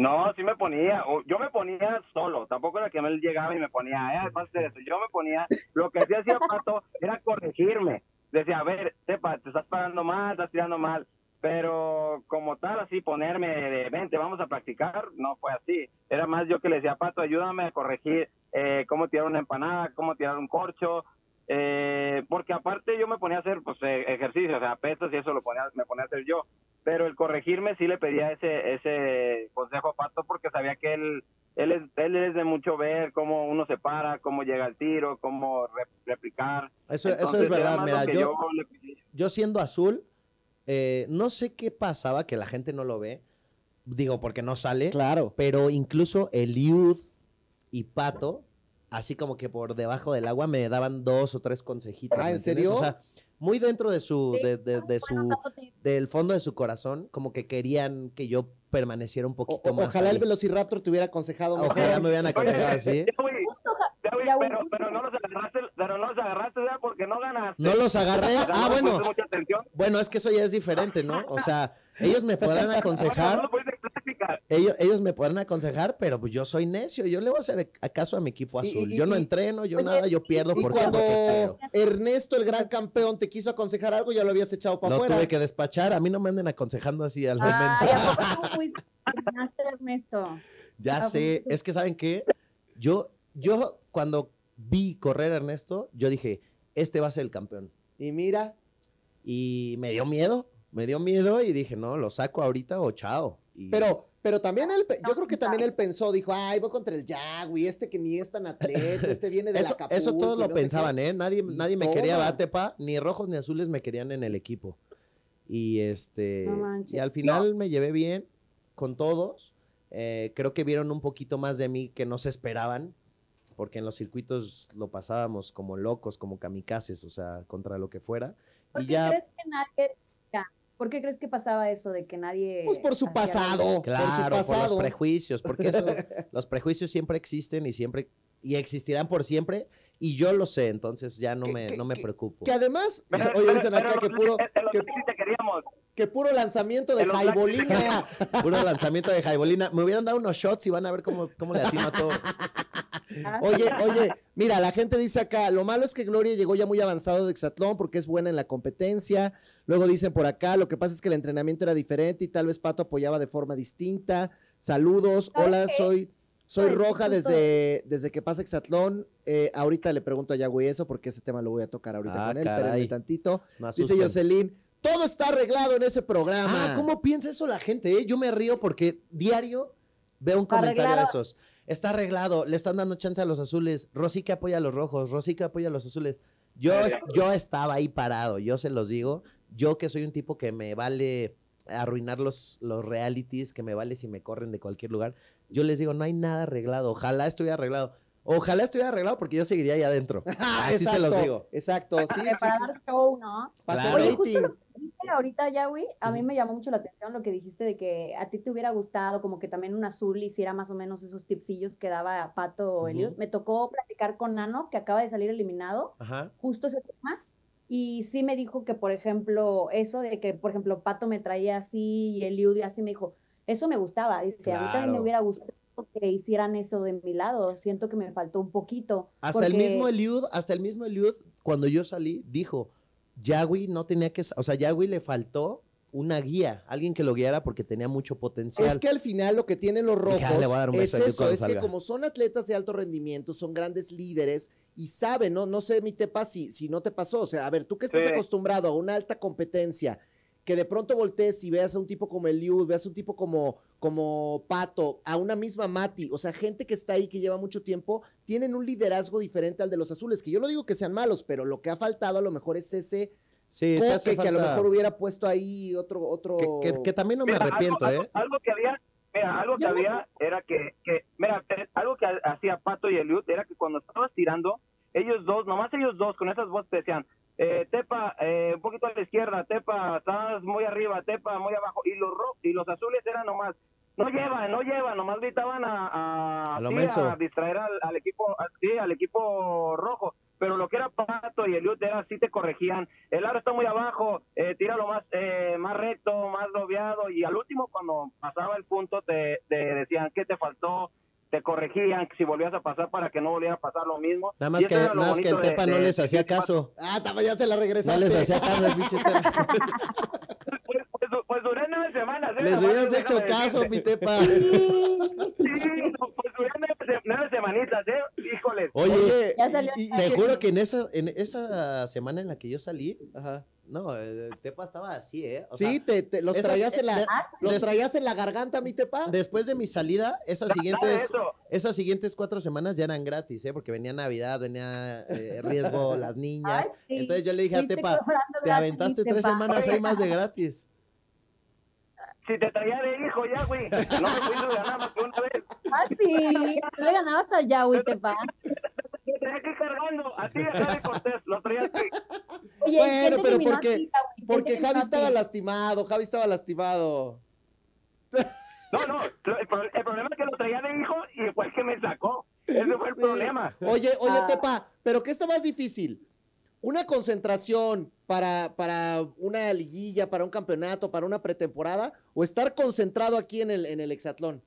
Speaker 5: No, sí me ponía, yo me ponía solo, tampoco era que él llegaba y me ponía, eh, hacer eso, yo me ponía, lo que sí hacía Pato era corregirme, decía, a ver, sepa, te estás parando mal, estás tirando mal, pero como tal, así ponerme de, vente, vamos a practicar, no fue así, era más yo que le decía, Pato, ayúdame a corregir eh, cómo tirar una empanada, cómo tirar un corcho, eh, porque aparte yo me ponía a hacer pues eh, ejercicio, o sea, pesas y eso lo ponía, me ponía a hacer yo, pero el corregirme sí le pedía ese ese consejo a Pato porque sabía que él él es, él es de mucho ver cómo uno se para, cómo llega el tiro, cómo re- replicar.
Speaker 3: Eso, es verdad, mira, yo,
Speaker 5: le
Speaker 3: yo siendo azul, eh, no sé qué pasaba que la gente no lo ve, digo, porque no sale,
Speaker 1: Claro.
Speaker 3: pero incluso Eliud y Pato, así como que por debajo del agua me daban dos o tres consejitos.
Speaker 1: Ah,
Speaker 3: ¿me
Speaker 1: ¿en serio?
Speaker 3: O sea, muy dentro de su,
Speaker 2: Sí,
Speaker 3: de, de- de su, del fondo de su corazón, como que querían que yo permaneciera un poquito
Speaker 1: o-
Speaker 3: más.
Speaker 1: ojalá
Speaker 3: ahí.
Speaker 1: el Velociraptor te hubiera aconsejado mejor.
Speaker 3: Ojalá me hubieran aconsejado así.
Speaker 5: Pero, pero no los agarraste, pero no los agarraste ya porque no ganaste.
Speaker 3: No los agarré. Ah, bueno. Bueno, es que eso ya es diferente, ¿no? O sea, ellos me podrán [LAUGHS]
Speaker 5: No
Speaker 3: aconsejar.
Speaker 5: lo pusiste en práctica.
Speaker 3: Ellos, ellos me podrán aconsejar, pero pues yo soy necio, yo le voy a hacer caso a mi equipo azul.
Speaker 1: y-
Speaker 3: yo no
Speaker 1: y-
Speaker 3: entreno, yo nada, yo pierdo
Speaker 1: Y
Speaker 3: por
Speaker 1: cuando
Speaker 3: creo.
Speaker 1: Ernesto, el gran campeón, te quiso aconsejar algo, ya lo habías echado para afuera.
Speaker 3: tuve que despachar, a mí no me anden aconsejando así al
Speaker 2: Ay,
Speaker 3: mensaje.
Speaker 2: ¿a poco [LAUGHS] tú fuiste- ganaste, Ernesto?
Speaker 3: Ya sé, es que ¿saben qué? Yo, yo cuando vi correr a Ernesto, yo dije, este va a ser el campeón.
Speaker 1: Y mira,
Speaker 3: Y me dio miedo, Me dio miedo y dije, no, lo saco ahorita o chao. Y-
Speaker 1: Pero, pero también él, pe- yo creo que también él pensó, dijo, ay, voy contra el Yagüi, este que ni es tan atleta, este viene de
Speaker 3: eso,
Speaker 1: Acapulco.
Speaker 3: eso todos lo
Speaker 1: no
Speaker 3: pensaban,
Speaker 1: qué".
Speaker 3: ¿eh? Nadie, nadie me quería. Batepa, ni rojos ni azules me querían en el equipo. Y este,
Speaker 2: No manches.
Speaker 3: y al final me llevé bien con todos. Eh, creo que vieron un poquito más de mí que no se esperaban, porque en los circuitos lo pasábamos como locos, como kamikazes, o sea, contra lo que fuera.
Speaker 2: ¿Por
Speaker 3: Y
Speaker 2: qué
Speaker 3: ya,
Speaker 2: crees que nadie... ¿Por qué crees que pasaba eso de que nadie...
Speaker 1: Pues por su pasado,
Speaker 2: algo?
Speaker 3: claro,
Speaker 1: por su
Speaker 3: por, los
Speaker 1: pasado.
Speaker 3: prejuicios, porque eso, [LAUGHS] los prejuicios siempre existen y siempre, y existirán por siempre, y yo lo sé, entonces ya no
Speaker 1: Que-
Speaker 3: me,
Speaker 1: que-
Speaker 3: no me
Speaker 1: que-
Speaker 3: preocupo.
Speaker 1: Que además,
Speaker 5: Pero-
Speaker 1: oye,
Speaker 5: pero-
Speaker 1: dicen acá
Speaker 5: pero
Speaker 1: que puro, que,
Speaker 5: te queríamos.
Speaker 1: que puro lanzamiento de Jaibolina. [LAUGHS]
Speaker 3: Puro lanzamiento de Jaibolina. Me hubieran dado unos shots y van a ver cómo, cómo le atino a todo. [LAUGHS]
Speaker 1: Oye, oye, mira, la gente dice acá, lo malo es que Gloria llegó ya muy avanzado de Exatlón porque es buena en la competencia. Luego dicen por acá, lo que pasa es que el entrenamiento era diferente y tal vez Pato apoyaba de forma distinta. Saludos,
Speaker 2: ¿Sabes
Speaker 1: hola, soy soy Roja desde, desde que pasa Exatlón. Eh, ahorita le pregunto a Yahweh eso porque ese tema lo voy a tocar ahorita
Speaker 3: Ah,
Speaker 1: con él,
Speaker 3: caray.
Speaker 1: espérenme tantito. Dice. Jocelyn, todo está arreglado en ese programa.
Speaker 3: Ah, ¿cómo piensa eso la gente? eh? Yo me río porque diario veo un comentario de esos. Está arreglado, le están dando chance a los azules. Rosy que apoya a los rojos, Rosy que apoya a los azules. Yo, yo estaba ahí parado, yo se los digo. Yo que soy un tipo que me vale arruinar los, los realities, que me vale si me corren de cualquier lugar. Yo les digo, no hay nada arreglado. Ojalá estuviera arreglado. Ojalá estuviera arreglado porque yo seguiría ahí adentro. [LAUGHS]
Speaker 1: Ah,
Speaker 3: Así se los digo.
Speaker 1: Exacto, sí, sí,
Speaker 2: para
Speaker 1: sí,
Speaker 2: dar show, ¿no?
Speaker 3: Claro.
Speaker 2: Oye, justo lo que dijiste ahorita, Yahweh, a mí me llamó mucho la atención lo que dijiste de que a ti te hubiera gustado como que también un azul hiciera más o menos esos tipsillos que daba Pato o Eliud.
Speaker 3: Ujú.
Speaker 2: Me tocó platicar con Nano, que acaba de salir eliminado,
Speaker 3: Ajá.
Speaker 2: justo ese tema, y sí me dijo que, por ejemplo, eso de que, por ejemplo, Pato me traía así y Eliud y así me dijo, eso me gustaba, dice, a mí también me
Speaker 3: Claro.
Speaker 2: hubiera gustado que hicieran eso de mi lado, siento que me faltó un poquito.
Speaker 3: Hasta el mismo Eliud, hasta el mismo Eliud, cuando yo salí, dijo, Yagui no tenía que, o sea, Yagui le faltó una guía, alguien que lo guiara porque tenía mucho potencial.
Speaker 1: Es que al final lo que tienen los rojos
Speaker 3: Dije, "Ah, le voy a dar un
Speaker 1: es eso, es que
Speaker 3: salga".
Speaker 1: como son atletas de alto rendimiento, son grandes líderes y saben, no, no sé, mi tepa, si, si no te pasó, o sea, a ver, tú que estás
Speaker 5: Sí.
Speaker 1: acostumbrado a una alta competencia, que de pronto voltees y veas a un tipo como Eliud, veas a un tipo como, como Pato, a una misma Mati, o sea, gente que está ahí, que lleva mucho tiempo, tienen un liderazgo diferente al de los azules, que yo no digo que sean malos, pero lo que ha faltado a lo mejor es ese
Speaker 3: sí, se hace
Speaker 1: que a lo mejor hubiera puesto ahí otro, otro...
Speaker 3: que, que- que también no me
Speaker 5: Mira,
Speaker 3: arrepiento,
Speaker 5: algo,
Speaker 3: ¿eh?
Speaker 5: Algo, algo que había, mira, algo que
Speaker 2: no
Speaker 5: había era que, que, mira, algo que ha- hacía Pato y Eliud era que cuando estabas tirando, ellos dos, nomás ellos dos, con esas voces te decían, eh, Tepa, eh, un poquito a la izquierda, Tepa, estás muy arriba, Tepa, muy abajo, y los ro- y los azules eran nomás, no llevan, no llevan, nomás gritaban a, a,
Speaker 3: A lo
Speaker 5: sí,
Speaker 3: menso.
Speaker 5: a distraer al, al equipo, sí, al equipo rojo, pero lo que era Pato y Eliud era sí te corregían, el aro está muy abajo, eh, tíralo más, eh, más recto, más dobeado, y al último cuando pasaba el punto te, te decían qué te faltó, te corregían si volvías a pasar para que no volviera a pasar lo mismo.
Speaker 3: Nada más que, nada más que el
Speaker 5: de-
Speaker 3: Tepa no les hacía caso.
Speaker 1: Ah, ya se la
Speaker 3: No
Speaker 1: regresaste.
Speaker 3: les hacía caso Tepa. [LAUGHS]
Speaker 5: Pues, pues, pues duré nueve semanas. ¿eh?
Speaker 3: Les hubieras hecho caso, mi Tepa.
Speaker 5: Sí, [LAUGHS] pues duré nueve, nueve semanitas, ¿eh? Híjoles.
Speaker 3: Oye,
Speaker 2: Ya salió
Speaker 1: y- y-
Speaker 3: te juro que en esa, en esa semana en la que yo salí,
Speaker 1: Ajá.
Speaker 3: No, el Tepa estaba así, ¿eh? O
Speaker 1: sí,
Speaker 3: sea,
Speaker 1: te, te- los,
Speaker 3: esas-
Speaker 1: traías en la, los traías en la garganta, mi tepa.
Speaker 3: después de mi salida, esas siguientes, esas siguientes cuatro semanas ya eran gratis, ¿eh? Porque venía Navidad, venía eh, riesgo [LAUGHS] las niñas.
Speaker 2: Ay, sí.
Speaker 3: Entonces yo le dije a Tepa, te aventaste tres
Speaker 2: Tepa.
Speaker 3: semanas ahí más de [LAUGHS] gratis.
Speaker 5: Si te traía de hijo ya, güey. No me pudiste ganar más que una vez.
Speaker 2: Ah, sí. Tú le ganabas a Yahweh, Tepa. [LAUGHS]
Speaker 5: Te traía aquí cargando. A ti a [LAUGHS] Javi Cortés. Lo traía aquí.
Speaker 2: Oye,
Speaker 1: Bueno,
Speaker 2: ¿quién te
Speaker 1: pero porque-?
Speaker 2: ¿Quién
Speaker 1: Porque Javi estaba lastimado, Javi estaba lastimado.
Speaker 5: No, no. lo- El, pro- el problema es que lo traía de hijo y fue el que me sacó. Ese fue el
Speaker 1: Sí.
Speaker 5: problema.
Speaker 1: Oye, oye,
Speaker 2: Ah.
Speaker 1: Tepa, ¿pero qué está más difícil? ¿Una concentración para, para una liguilla, para un campeonato, para una pretemporada? ¿O estar concentrado aquí en el, en el hexatlón?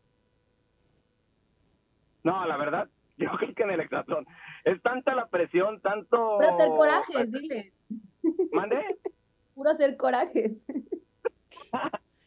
Speaker 5: No, la verdad, yo creo que en el hexatlón es tanta la presión, tanto.
Speaker 2: Puro hacer corajes, diles.
Speaker 5: ¿Mande?
Speaker 2: Puro hacer corajes.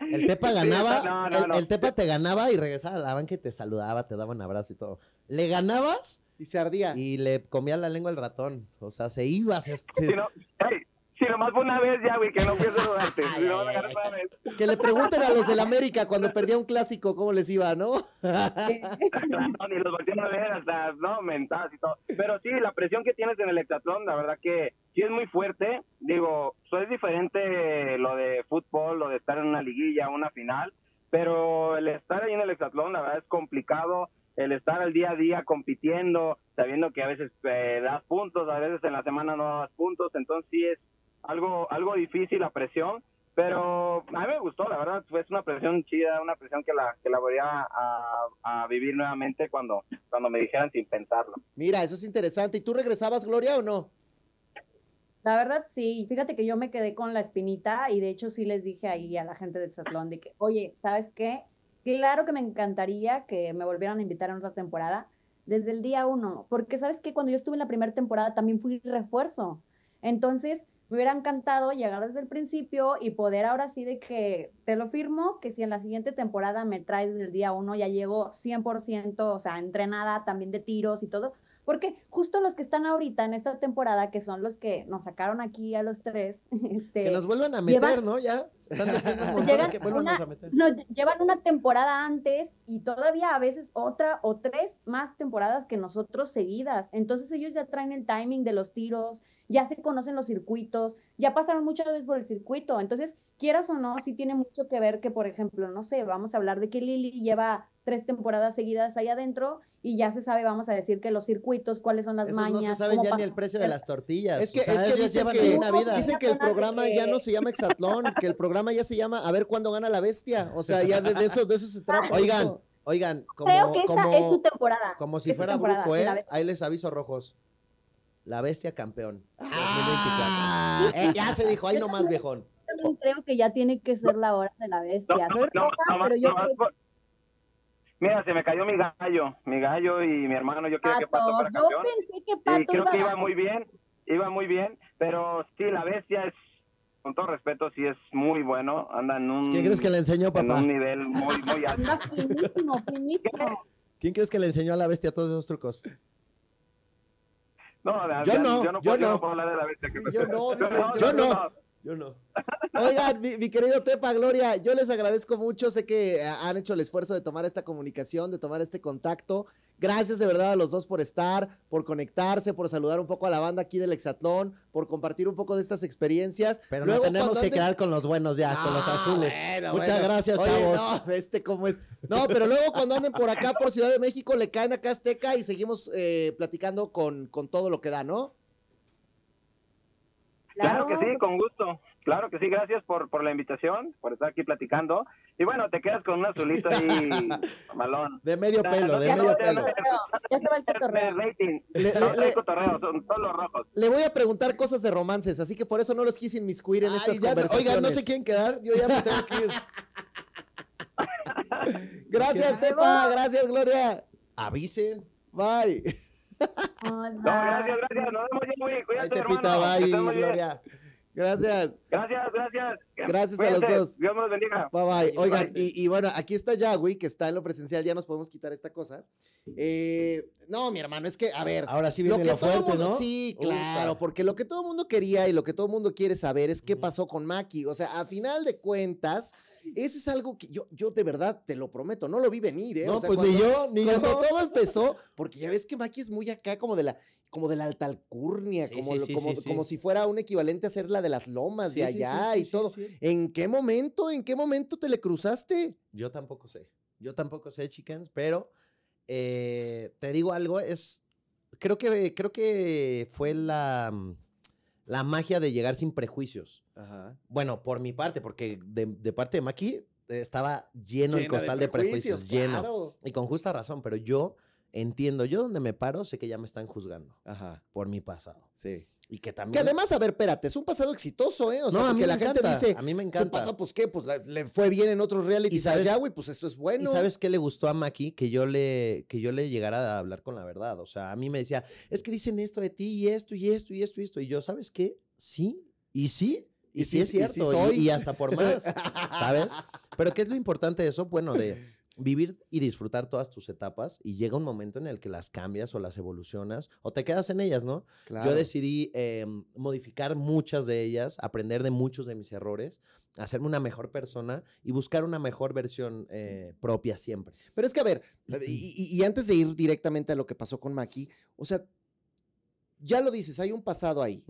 Speaker 3: El Tepa
Speaker 5: Sí,
Speaker 3: ganaba,
Speaker 5: no, no,
Speaker 3: el,
Speaker 5: no.
Speaker 3: el Tepa te ganaba y regresaba a la banca y te saludaba, te daba un abrazo y todo. Le ganabas
Speaker 1: Y se ardía.
Speaker 3: y le comía la lengua el ratón. O sea, se iba, se, se-
Speaker 5: Si no, hey, si nomás fue una vez ya, güey, que no pienso dudarte. Si no vas a ganar una vez.
Speaker 1: Que le pregunten a los del América cuando perdía un clásico cómo les iba, ¿no? [LAUGHS]
Speaker 5: No, ni los volteé a ver, hasta, no, mentadas y todo. Pero sí, la presión que tienes en el hexatlón, la verdad que sí es muy fuerte. Digo, eso es diferente lo de fútbol, lo de estar en una liguilla, una final, pero el estar ahí en el hexatlón, la verdad es complicado. El estar al día a día compitiendo, sabiendo que a veces eh, das puntos, a veces en la semana no das puntos, entonces sí es algo, algo difícil la presión, pero a mí me gustó, la verdad, fue una presión chida, una presión que la, que la voy a, a- a vivir nuevamente cuando, cuando me dijeran sin pensarlo.
Speaker 1: Mira, eso es interesante. ¿Y tú regresabas, Gloria, o no?
Speaker 2: La verdad sí, fíjate que yo me quedé con la espinita y de hecho sí les dije ahí a la gente de Exatlón de que, oye, ¿sabes qué? Claro que me encantaría que me volvieran a invitar en otra temporada desde el día uno, porque sabes que cuando yo estuve en la primera temporada también fui refuerzo. Entonces, me hubiera encantado llegar desde el principio y poder ahora sí de que te lo firmo, que si en la siguiente temporada me traes desde el día uno, ya llego 100%, o sea, entrenada también de tiros y todo, porque justo los que están ahorita en esta temporada, que son los que nos sacaron aquí a los tres, [LAUGHS] este,
Speaker 3: Que nos vuelvan a meter,
Speaker 2: llevan-
Speaker 3: ¿no? Ya. Están metiendo [LAUGHS]
Speaker 2: Llegan
Speaker 3: que
Speaker 2: una-
Speaker 3: a meter.
Speaker 2: no, lle- llevan una temporada antes y todavía a veces otra o tres más temporadas que nosotros seguidas. Entonces ellos ya traen el timing de los tiros, ya se conocen los circuitos, ya pasaron muchas veces por el circuito. Entonces, quieras o no, sí tiene mucho que ver que, por ejemplo, no sé, vamos a hablar de que Lili lleva tres temporadas seguidas ahí adentro y ya se sabe, vamos a decir que los circuitos, cuáles son las
Speaker 3: Esos
Speaker 2: mañas.
Speaker 3: no se sabe
Speaker 2: cómo
Speaker 3: ya ni el precio de las tortillas.
Speaker 1: Es que,
Speaker 3: o sea,
Speaker 1: es que
Speaker 3: ellos
Speaker 1: dicen
Speaker 3: llevan
Speaker 1: que,
Speaker 3: una vida.
Speaker 1: dicen que el programa ya no se llama Exatlón, [LAUGHS] que el programa ya se llama A ver cuándo gana la bestia. O sea, ya de, de eso, de eso se trata.
Speaker 3: Oigan, oigan, como,
Speaker 2: Creo que esta
Speaker 3: como,
Speaker 2: es su temporada.
Speaker 3: como si
Speaker 2: es
Speaker 3: fuera brujo, ¿eh? Ahí les aviso rojos. La bestia campeón.
Speaker 1: Ah,
Speaker 3: 2024. Eh, ya se dijo, ahí
Speaker 2: Yo
Speaker 3: nomás, viejón.
Speaker 2: también creo que ya tiene que ser la hora de la bestia.
Speaker 5: No,
Speaker 2: Soy
Speaker 5: no,
Speaker 2: roja,
Speaker 5: nomás-
Speaker 2: pero yo creo
Speaker 5: por- Mira, se me cayó mi gallo, mi gallo y mi hermano, yo quería que
Speaker 2: Pato,
Speaker 5: fuera
Speaker 2: yo
Speaker 5: campeón.
Speaker 2: pensé que Pato
Speaker 5: Y creo
Speaker 2: iba
Speaker 5: que iba muy bien, iba muy bien, pero sí, la bestia es, con todo respeto, sí es muy bueno, anda en un,
Speaker 3: ¿Quién crees que le enseñó,
Speaker 5: en
Speaker 3: papá?
Speaker 5: un nivel muy, muy alto.
Speaker 2: Anda finísimo, finísimo.
Speaker 3: ¿Quién crees que le enseñó a la bestia todos esos trucos?
Speaker 5: No,
Speaker 3: Yo no,
Speaker 5: yo no,
Speaker 3: yo no.
Speaker 5: no puedo hablar de la bestia. que
Speaker 1: Sí, yo no, [LAUGHS] dice,
Speaker 5: yo,
Speaker 3: yo no.
Speaker 5: Yo
Speaker 3: no.
Speaker 1: Oigan, mi, mi querido Tepa, Gloria, yo les agradezco mucho. Sé que eh, han hecho el esfuerzo de tomar esta comunicación, de tomar este contacto. Gracias de verdad a los dos por estar, por conectarse, por saludar un poco a la banda aquí del Hexatlón, por compartir un poco de estas experiencias.
Speaker 3: Pero
Speaker 1: Luego,
Speaker 3: nos tenemos que quedar con los buenos ya, con los
Speaker 1: Ah,
Speaker 3: azules.
Speaker 1: bueno,
Speaker 3: Muchas
Speaker 1: bueno.
Speaker 3: gracias,
Speaker 1: Oye,
Speaker 3: chavos.
Speaker 1: No, este cómo es. No, pero luego cuando anden por acá, por Ciudad de México, le caen acá a Azteca y seguimos eh, platicando con, con todo lo que da, ¿no?
Speaker 5: Claro que sí, con gusto. Claro que sí, gracias por, por la invitación, por estar aquí platicando. Y bueno, te quedas con un azulito ahí, [LAUGHS] malón.
Speaker 3: De medio pelo, de medio pelo.
Speaker 2: ya se va el cotorreo.
Speaker 5: Rating.
Speaker 1: Le-
Speaker 5: No,
Speaker 1: le-
Speaker 5: no
Speaker 1: le-
Speaker 5: cotorreo, son todos los rojos.
Speaker 1: Le voy a preguntar cosas de romances, así que por eso no los quise inmiscuir en
Speaker 3: Ay,
Speaker 1: estas
Speaker 3: ya
Speaker 1: conversaciones.
Speaker 3: oigan, no se quieren quedar, yo ya me tengo que ir. [LAUGHS]
Speaker 1: Gracias, Tepa, gracias, Gloria.
Speaker 3: Avisen.
Speaker 1: Bye.
Speaker 5: No, gracias, gracias. Nos vemos.
Speaker 3: Ay,
Speaker 5: Cuídate, hermano. Que
Speaker 3: bye,
Speaker 5: bien.
Speaker 3: Gloria.
Speaker 1: Gracias.
Speaker 5: Gracias, gracias.
Speaker 1: Gracias a los dos.
Speaker 5: Dios los bendiga.
Speaker 1: Bye bye. Oigan,
Speaker 5: Bye.
Speaker 1: y, y bueno, aquí está Yagui, que está en lo presencial, ya nos podemos quitar esta cosa. Eh, no, mi hermano, es que, a ver.
Speaker 3: Ahora sí viene
Speaker 1: que
Speaker 3: lo
Speaker 1: todo
Speaker 3: fuerte,
Speaker 1: mundo-
Speaker 3: ¿no?
Speaker 1: Sí, claro, porque lo que todo el mundo quería y lo que todo el mundo quiere saber es qué pasó con Maki. O sea, a final de cuentas, eso es algo que yo, yo de verdad te lo prometo, no lo vi venir, ¿eh?
Speaker 3: No,
Speaker 1: O sea,
Speaker 3: pues
Speaker 1: cuando-
Speaker 3: ni yo, ni yo.
Speaker 1: Cuando todo empezó, porque ya ves que Maki es muy acá como de la, como de la alta alcurnia,
Speaker 3: Sí,
Speaker 1: como,
Speaker 3: sí,
Speaker 1: lo-
Speaker 3: sí,
Speaker 1: como,
Speaker 3: sí, sí.
Speaker 1: como si fuera un equivalente a ser la de las lomas de allá
Speaker 3: sí,
Speaker 1: y
Speaker 3: sí,
Speaker 1: todo.
Speaker 3: sí, sí.
Speaker 1: ¿En qué momento, en qué momento te le cruzaste?
Speaker 3: Yo tampoco sé. Yo tampoco sé, chickens, pero eh, te digo algo, es. Creo que, creo que fue la, mm, la magia de llegar sin prejuicios.
Speaker 1: Ajá.
Speaker 3: Bueno, por mi parte, porque de, de parte de Maki eh, estaba lleno, el costal de prejuicios, lleno.
Speaker 1: claro.
Speaker 3: Y con justa razón, pero yo entiendo, yo donde me paro sé que ya me están juzgando
Speaker 1: Ajá,
Speaker 3: por mi pasado.
Speaker 1: sí.
Speaker 3: Y que también...
Speaker 1: Que además, a ver, espérate, es un pasado exitoso, ¿eh? O sea,
Speaker 3: No,
Speaker 1: porque la gente dice,
Speaker 3: a mí me
Speaker 1: su
Speaker 3: encanta.
Speaker 1: pasado, pues qué, pues la- le fue bien en otros reality
Speaker 3: Y sabes-
Speaker 1: allá, güey, pues eso es bueno.
Speaker 3: ¿Y sabes qué le gustó a Maki? Que yo le, que yo le llegara a hablar con la verdad. O sea, a mí me decía, es que dicen esto de ti y esto y esto y esto y esto. Y yo, ¿sabes qué? Sí, y sí, y,
Speaker 1: Y
Speaker 3: sí,
Speaker 1: sí-
Speaker 3: es
Speaker 1: y sí
Speaker 3: cierto. y-
Speaker 1: soy.
Speaker 3: y, hasta por más, [LAUGHS] ¿sabes? Pero ¿qué es lo importante de eso? Bueno, de vivir y disfrutar todas tus etapas y llega un momento en el que las cambias o las evolucionas o te quedas en ellas, ¿no?
Speaker 1: Claro.
Speaker 3: Yo decidí eh, modificar muchas de ellas, aprender de muchos de mis errores, hacerme una mejor persona y buscar una mejor versión eh, propia siempre.
Speaker 1: Pero es que, a ver, y, y- y antes de ir directamente a lo que pasó con Maki, o sea, ya lo dices, hay un pasado ahí.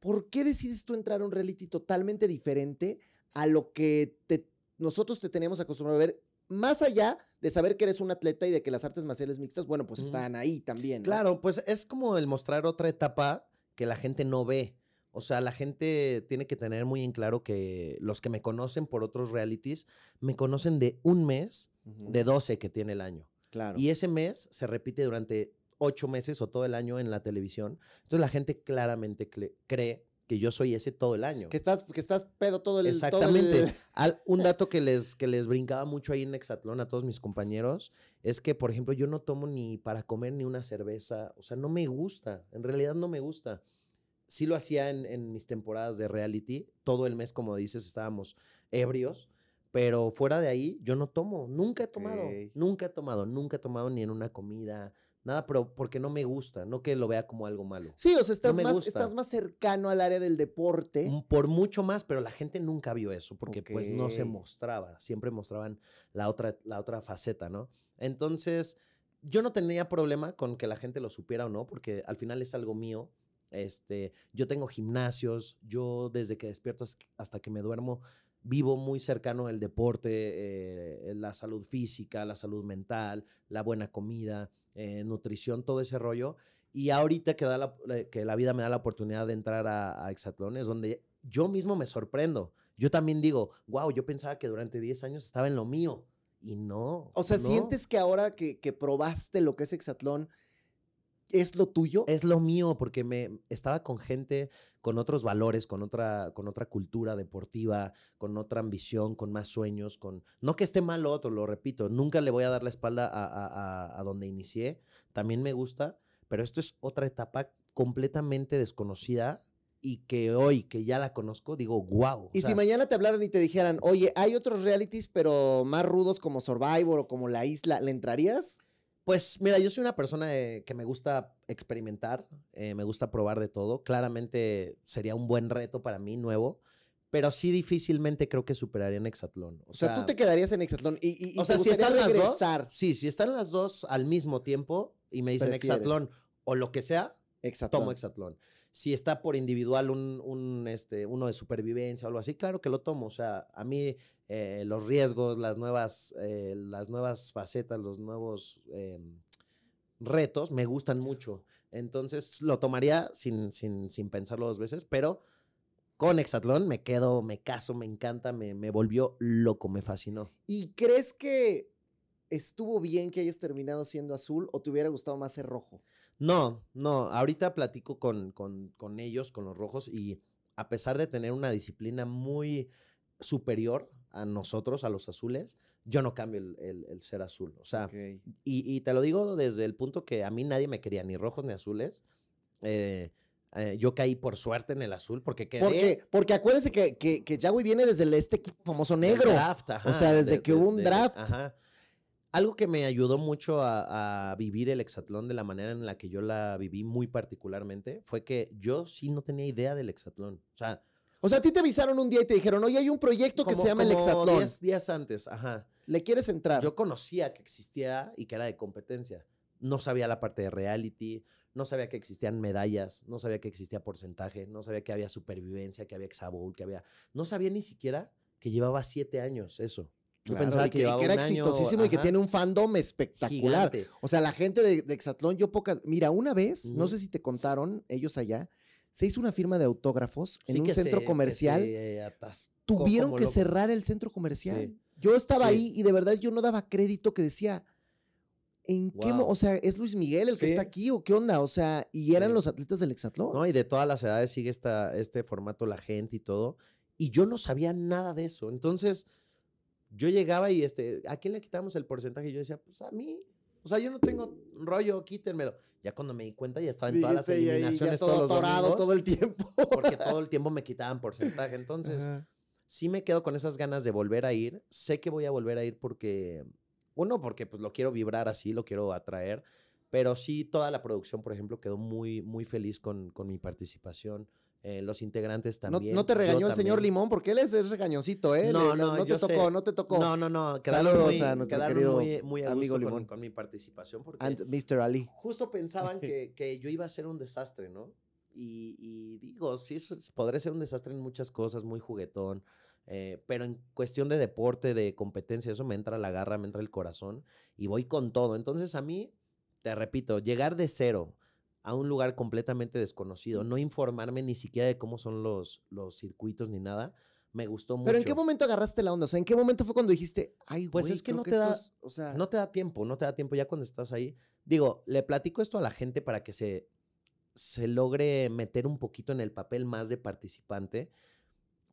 Speaker 1: ¿Por qué decides tú entrar a un reality totalmente diferente a lo que te- nosotros te teníamos acostumbrado a ver? Más allá de saber que eres un atleta y de que las artes marciales mixtas, bueno, pues están ahí también. ¿no?
Speaker 3: Claro, pues es como el mostrar otra etapa que la gente no ve. O sea, la gente tiene que tener muy en claro que los que me conocen por otros realities me conocen de un mes de 12 que tiene el año.
Speaker 1: Claro.
Speaker 3: Y ese mes se repite durante ocho meses o todo el año en la televisión. Entonces la gente claramente cree que yo soy ese todo el año.
Speaker 1: que estás, que estás pedo todo el todo
Speaker 3: Exactamente.
Speaker 1: el- [LAUGHS]
Speaker 3: Al- un dato que les, que les brincaba mucho ahí en Exatlón a todos mis compañeros es que, por ejemplo, yo no tomo ni para comer ni una cerveza. O sea, no me gusta. En realidad no me gusta. Sí lo hacía en, en mis temporadas de reality. Todo el mes, como dices, estábamos ebrios. Pero fuera de ahí, yo no tomo. Nunca he tomado.
Speaker 1: Ok.
Speaker 3: Nunca he tomado. Nunca he tomado ni en una comida. Nada, pero porque no me gusta. No que lo vea como algo malo.
Speaker 1: Sí, o sea, estás, más, estás más cercano al área del deporte.
Speaker 3: Por mucho más, pero la gente nunca vio eso porque pues no se mostraba, siempre mostraban la otra, la otra faceta, ¿no? Entonces, yo no tenía problema con que la gente lo supiera o no, porque al final es algo mío. Este, yo tengo gimnasios, yo desde que despierto has- hasta que me duermo vivo muy cercano el deporte, eh, la salud física, la salud mental, la buena comida, eh, nutrición, todo ese rollo. Y ahorita que, da la, la- que la vida me da la oportunidad de entrar a, a Exatlón, es donde yo mismo me sorprendo. Yo también digo, wow, yo pensaba que durante 10 años estaba en lo mío. Y no.
Speaker 1: O sea,
Speaker 3: no.
Speaker 1: ¿sientes que ahora que, que probaste lo que es hexatlón, es lo tuyo?
Speaker 3: Es lo mío, porque me estaba con gente con otros valores, con otra, con otra cultura deportiva, con otra ambición, con más sueños, con. No que esté mal lo otro, lo repito. Nunca le voy a dar la espalda a, a- a- a donde inicié. También me gusta, pero esto es otra etapa completamente desconocida y que hoy, que ya la conozco, digo, wow.
Speaker 1: y si mañana te hablaran y te dijeran, oye, hay otros realities, pero más rudos como Survivor o como La Isla, ¿le entrarías?
Speaker 3: Pues mira, yo soy una persona eh, que me gusta experimentar, eh, me gusta probar de todo. Claramente sería un buen reto para mí, nuevo, pero sí difícilmente creo que superaría en Hexatlón.
Speaker 1: O sea, tú te quedarías en hexatlón y, y, y
Speaker 3: o sea,
Speaker 1: te
Speaker 3: si están las dos, sí, si están las dos al mismo tiempo y me dicen. Hexatlón o lo que sea,
Speaker 1: Hexatlón.
Speaker 3: tomo Hexatlón. Si está por individual un, un, este, uno de supervivencia o algo así, claro que lo tomo. O sea, a mí eh, los riesgos, las nuevas, eh, las nuevas facetas, los nuevos eh, retos me gustan mucho. Entonces lo tomaría sin, sin, sin pensarlo dos veces, pero con Hexatlón me quedo, me caso, me encanta, me, me volvió loco, me fascinó.
Speaker 1: ¿Y crees que estuvo bien que hayas terminado siendo azul o te hubiera gustado más ser rojo?
Speaker 3: No, no, ahorita platico con, con, con ellos, con los rojos, y a pesar de tener una disciplina muy superior a nosotros, a los azules, yo no cambio el, el- el ser azul. O sea, y, y te lo digo desde el punto que a mí nadie me quería, ni rojos ni azules. Eh, eh, yo caí por suerte en el azul porque quedé...
Speaker 1: Porque, porque acuérdense que, que, que Yahweh viene desde el- este equipo famoso negro.
Speaker 3: draft, ajá,
Speaker 1: O sea, desde que hubo un draft.
Speaker 3: Ajá. Algo que me ayudó mucho a, a vivir el hexatlón de la manera en la que yo la viví muy particularmente fue que yo sí no tenía idea del hexatlón. O sea,
Speaker 1: O sea, a ti te avisaron un día y te dijeron, oye, hay un proyecto que
Speaker 3: como-
Speaker 1: se llama el
Speaker 3: como
Speaker 1: hexatlón.
Speaker 3: 10 días antes, ajá.
Speaker 1: ¿Le quieres entrar?
Speaker 3: Yo conocía que existía y que era de competencia. No sabía la parte de reality, no sabía que existían medallas, no sabía que existía porcentaje, no sabía que había supervivencia, que había exabowl, que había... No sabía ni siquiera que llevaba siete años eso. Yo
Speaker 1: Claro,
Speaker 3: pensaba que,
Speaker 1: que,
Speaker 3: llevaba
Speaker 1: que era
Speaker 3: año,
Speaker 1: exitosísimo y que
Speaker 3: ajá,
Speaker 1: tiene un fandom espectacular.
Speaker 3: gigante.
Speaker 1: O sea, la gente de, de Exatlón, yo pocas. Mira, una vez, no sé si te contaron, ellos allá, se hizo una firma de autógrafos en un centro
Speaker 3: se-
Speaker 1: comercial.
Speaker 3: atascó
Speaker 1: Tuvieron que
Speaker 3: loco.
Speaker 1: cerrar el centro comercial.
Speaker 3: Sí.
Speaker 1: Yo estaba
Speaker 3: Sí.
Speaker 1: ahí y de verdad yo no daba crédito que decía. ¿En qué?
Speaker 3: Wow.
Speaker 1: O sea, ¿es Luis Miguel el que está aquí o qué onda? O sea, y eran los atletas del Exatlón.
Speaker 3: ¿no? Y de todas las edades sigue esta, este formato la gente y todo. Y yo no sabía nada de eso. Entonces, yo llegaba y este, ¿a quién le quitamos el porcentaje? Y yo decía, pues a mí. O sea, yo no tengo rollo, quítenmelo. Ya cuando me di cuenta ya estaba en todas las
Speaker 1: y ahí ya
Speaker 3: eliminaciones
Speaker 1: todo
Speaker 3: todos los domingos,
Speaker 1: todo el tiempo.
Speaker 3: porque [LAUGHS] todo el tiempo me quitaban porcentaje. Entonces,
Speaker 1: Ajá.
Speaker 3: sí me quedo con esas ganas de volver a ir. Sé que voy a volver a ir porque Uno, porque pues lo quiero vibrar así, lo quiero atraer. Pero sí, toda la producción, por ejemplo, quedó muy, muy feliz con, con mi participación. Eh, los integrantes
Speaker 1: No,
Speaker 3: también.
Speaker 1: no te
Speaker 3: yo
Speaker 1: regañó el señor
Speaker 3: también.
Speaker 1: Limón porque él es, es regañoncito, ¿eh?
Speaker 3: No,
Speaker 1: Le-
Speaker 3: no,
Speaker 1: no te
Speaker 3: yo
Speaker 1: tocó,
Speaker 3: sé.
Speaker 1: no te tocó.
Speaker 3: No, no, no. Quedaron,
Speaker 1: Saludos
Speaker 3: muy,
Speaker 1: a nuestro querido
Speaker 3: muy, muy a
Speaker 1: amigo
Speaker 3: gusto con,
Speaker 1: Limón.
Speaker 3: con mi participación porque
Speaker 1: And Mr. Ali.
Speaker 3: justo pensaban [LAUGHS] que, que yo iba a ser un desastre, ¿no? Y, y digo, sí, eso es- podré ser un desastre en muchas cosas, muy juguetón, eh, pero en cuestión de deporte, de competencia, eso me entra la garra, me entra el corazón y voy con todo. Entonces a mí, te repito, llegar de cero a un lugar completamente desconocido, no informarme ni siquiera de cómo son los, los circuitos ni nada, me gustó mucho.
Speaker 1: Pero ¿en qué momento agarraste la onda? O sea, ¿en qué momento fue cuando dijiste, ay,
Speaker 3: Pues es que no te da-
Speaker 1: es- o sea,
Speaker 3: No te da tiempo, no te da tiempo ya cuando estás ahí. Digo, le platico esto a la gente para que se, se logre meter un poquito en el papel más de participante,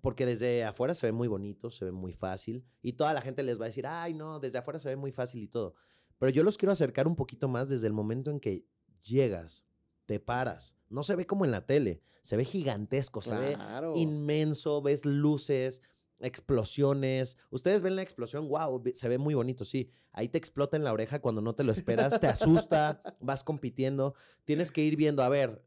Speaker 3: porque desde afuera se ve muy bonito, se ve muy fácil, y toda la gente les va a decir, ay, no, desde afuera se ve muy fácil y todo. Pero yo los quiero acercar un poquito más desde el momento en que llegas, te paras. No se ve como en la tele, se ve gigantesco, se ve inmenso, ves luces, explosiones. Ustedes ven la explosión, wow, se ve muy bonito, sí. Ahí te explota en la oreja cuando no te lo esperas, te asusta, [LAUGHS] vas compitiendo. Tienes que ir viendo, a ver,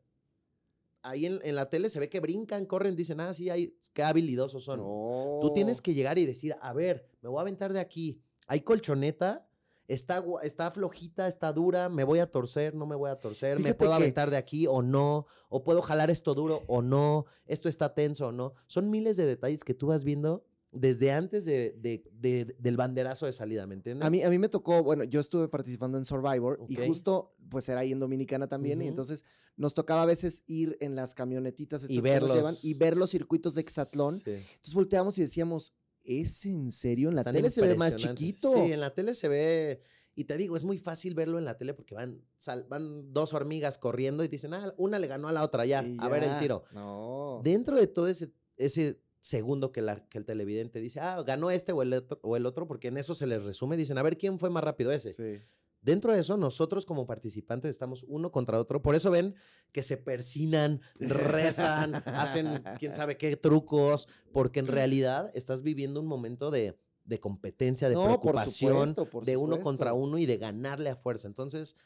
Speaker 3: ahí en, en la tele se ve que brincan, corren, dicen, ah, sí, hay, qué habilidosos son.
Speaker 1: No.
Speaker 3: Tú tienes que llegar y decir, a ver, me voy a aventar de aquí. Hay colchoneta, está, está flojita, está dura, me voy a torcer, no me voy a torcer, me puedo
Speaker 1: que-
Speaker 3: aventar de aquí o no, o puedo jalar esto duro o no, esto está tenso o no. Son miles de detalles que tú vas viendo desde antes de, de- de- del banderazo de salida, ¿me entiendes?
Speaker 1: A mí, a mí me tocó, bueno, yo estuve participando en Survivor y justo, pues era ahí en Dominicana también, y entonces nos tocaba a veces ir en las camionetitas estas
Speaker 3: Y
Speaker 1: que nos
Speaker 3: verlos.
Speaker 1: llevan y ver los circuitos de Exatlón.
Speaker 3: Sí.
Speaker 1: Entonces volteamos y decíamos, ¿es en serio? En la
Speaker 3: Están
Speaker 1: tele se ve más chiquito.
Speaker 3: Sí, en la tele se ve. Y te digo, es muy fácil verlo en la tele porque van, sal- van dos hormigas corriendo y dicen, ah, una le ganó a la otra, ya, a ver el tiro.
Speaker 1: No.
Speaker 3: Dentro de todo ese, ese segundo que, la, que el televidente dice, ah, ganó este o el, otro, o el otro, porque en eso se les resume, dicen, a ver quién fue más rápido ese.
Speaker 1: Sí.
Speaker 3: Dentro de eso, nosotros como participantes estamos uno contra otro. Por eso ven que se persinan, rezan, hacen quién sabe qué trucos, porque en realidad estás viviendo un momento de, de competencia, de
Speaker 1: No, por
Speaker 3: preocupación,
Speaker 1: supuesto, por
Speaker 3: de uno contra uno y de ganarle a fuerza. Entonces,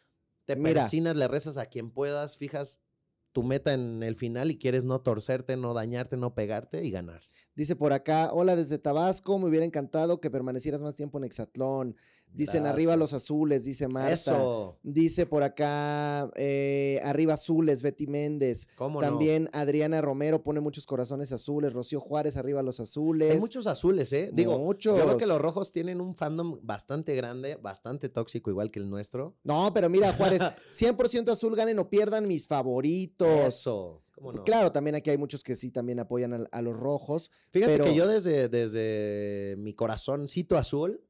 Speaker 3: te
Speaker 1: Mira.
Speaker 3: persinas, le rezas a quien puedas, fijas tu meta en el final y quieres no torcerte, no dañarte, no pegarte y ganar.
Speaker 1: Dice por acá, hola desde Tabasco, me hubiera encantado que permanecieras más tiempo en Exatlón. Dicen
Speaker 3: Gracias.
Speaker 1: arriba los azules, dice Marta.
Speaker 3: Eso.
Speaker 1: Dice por acá, eh, arriba azules, Betty Méndez.
Speaker 3: ¿Cómo no?
Speaker 1: También Adriana Romero pone muchos corazones azules. Rocío Juárez, arriba los azules.
Speaker 3: Hay muchos azules, ¿eh? Digo,
Speaker 1: Muchos.
Speaker 3: yo creo que los rojos tienen un fandom bastante grande, bastante tóxico, igual que el nuestro.
Speaker 1: No, pero mira, Juárez, [LAUGHS] 100% azul, ganen o pierdan mis favoritos.
Speaker 3: Eso. ¿Cómo no?
Speaker 1: Claro, también aquí hay muchos que sí también apoyan a, a los rojos.
Speaker 3: Fíjate
Speaker 1: pero-
Speaker 3: que yo desde, desde mi corazoncito azul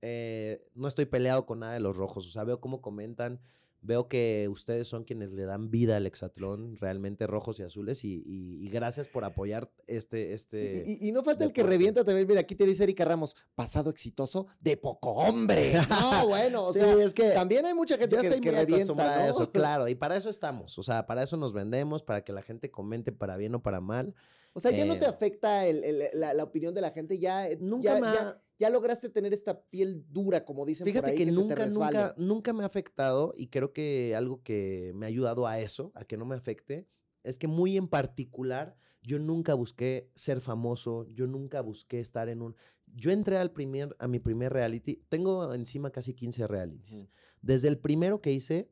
Speaker 3: eh, no estoy peleado con nada de los rojos. O sea, veo cómo comentan, veo que ustedes son quienes le dan vida al hexatlón, realmente rojos y azules. Y, y- y gracias por apoyar este... este...
Speaker 1: Y, no falta el que revienta también. Mira, aquí te dice Erika Ramos, pasado exitoso de poco hombre. [LAUGHS] No, bueno, o
Speaker 3: Sí,
Speaker 1: sea,
Speaker 3: es que
Speaker 1: también hay mucha gente que, que revienta,
Speaker 3: a
Speaker 1: ¿no?
Speaker 3: eso, [LAUGHS] claro, y para eso estamos, o sea, para eso nos vendemos, para que la gente comente para bien o para mal.
Speaker 1: O sea, ya no
Speaker 3: Eh,
Speaker 1: te afecta el- el- la, la opinión de la gente, ya, eh,
Speaker 3: Nunca
Speaker 1: ya,
Speaker 3: me ha-
Speaker 1: ya- ya lograste tener esta piel dura, como dicen por
Speaker 3: Fíjate
Speaker 1: ahí,
Speaker 3: que,
Speaker 1: que, se te
Speaker 3: nunca, nunca, nunca me ha afectado y creo que algo que me ha ayudado a eso, a que no me afecte, es que muy en particular yo nunca busqué ser famoso, yo nunca busqué estar en un... Yo entré al primer, a mi primer reality, tengo encima casi 15 realities.
Speaker 1: Ujú.
Speaker 3: Desde el primero que hice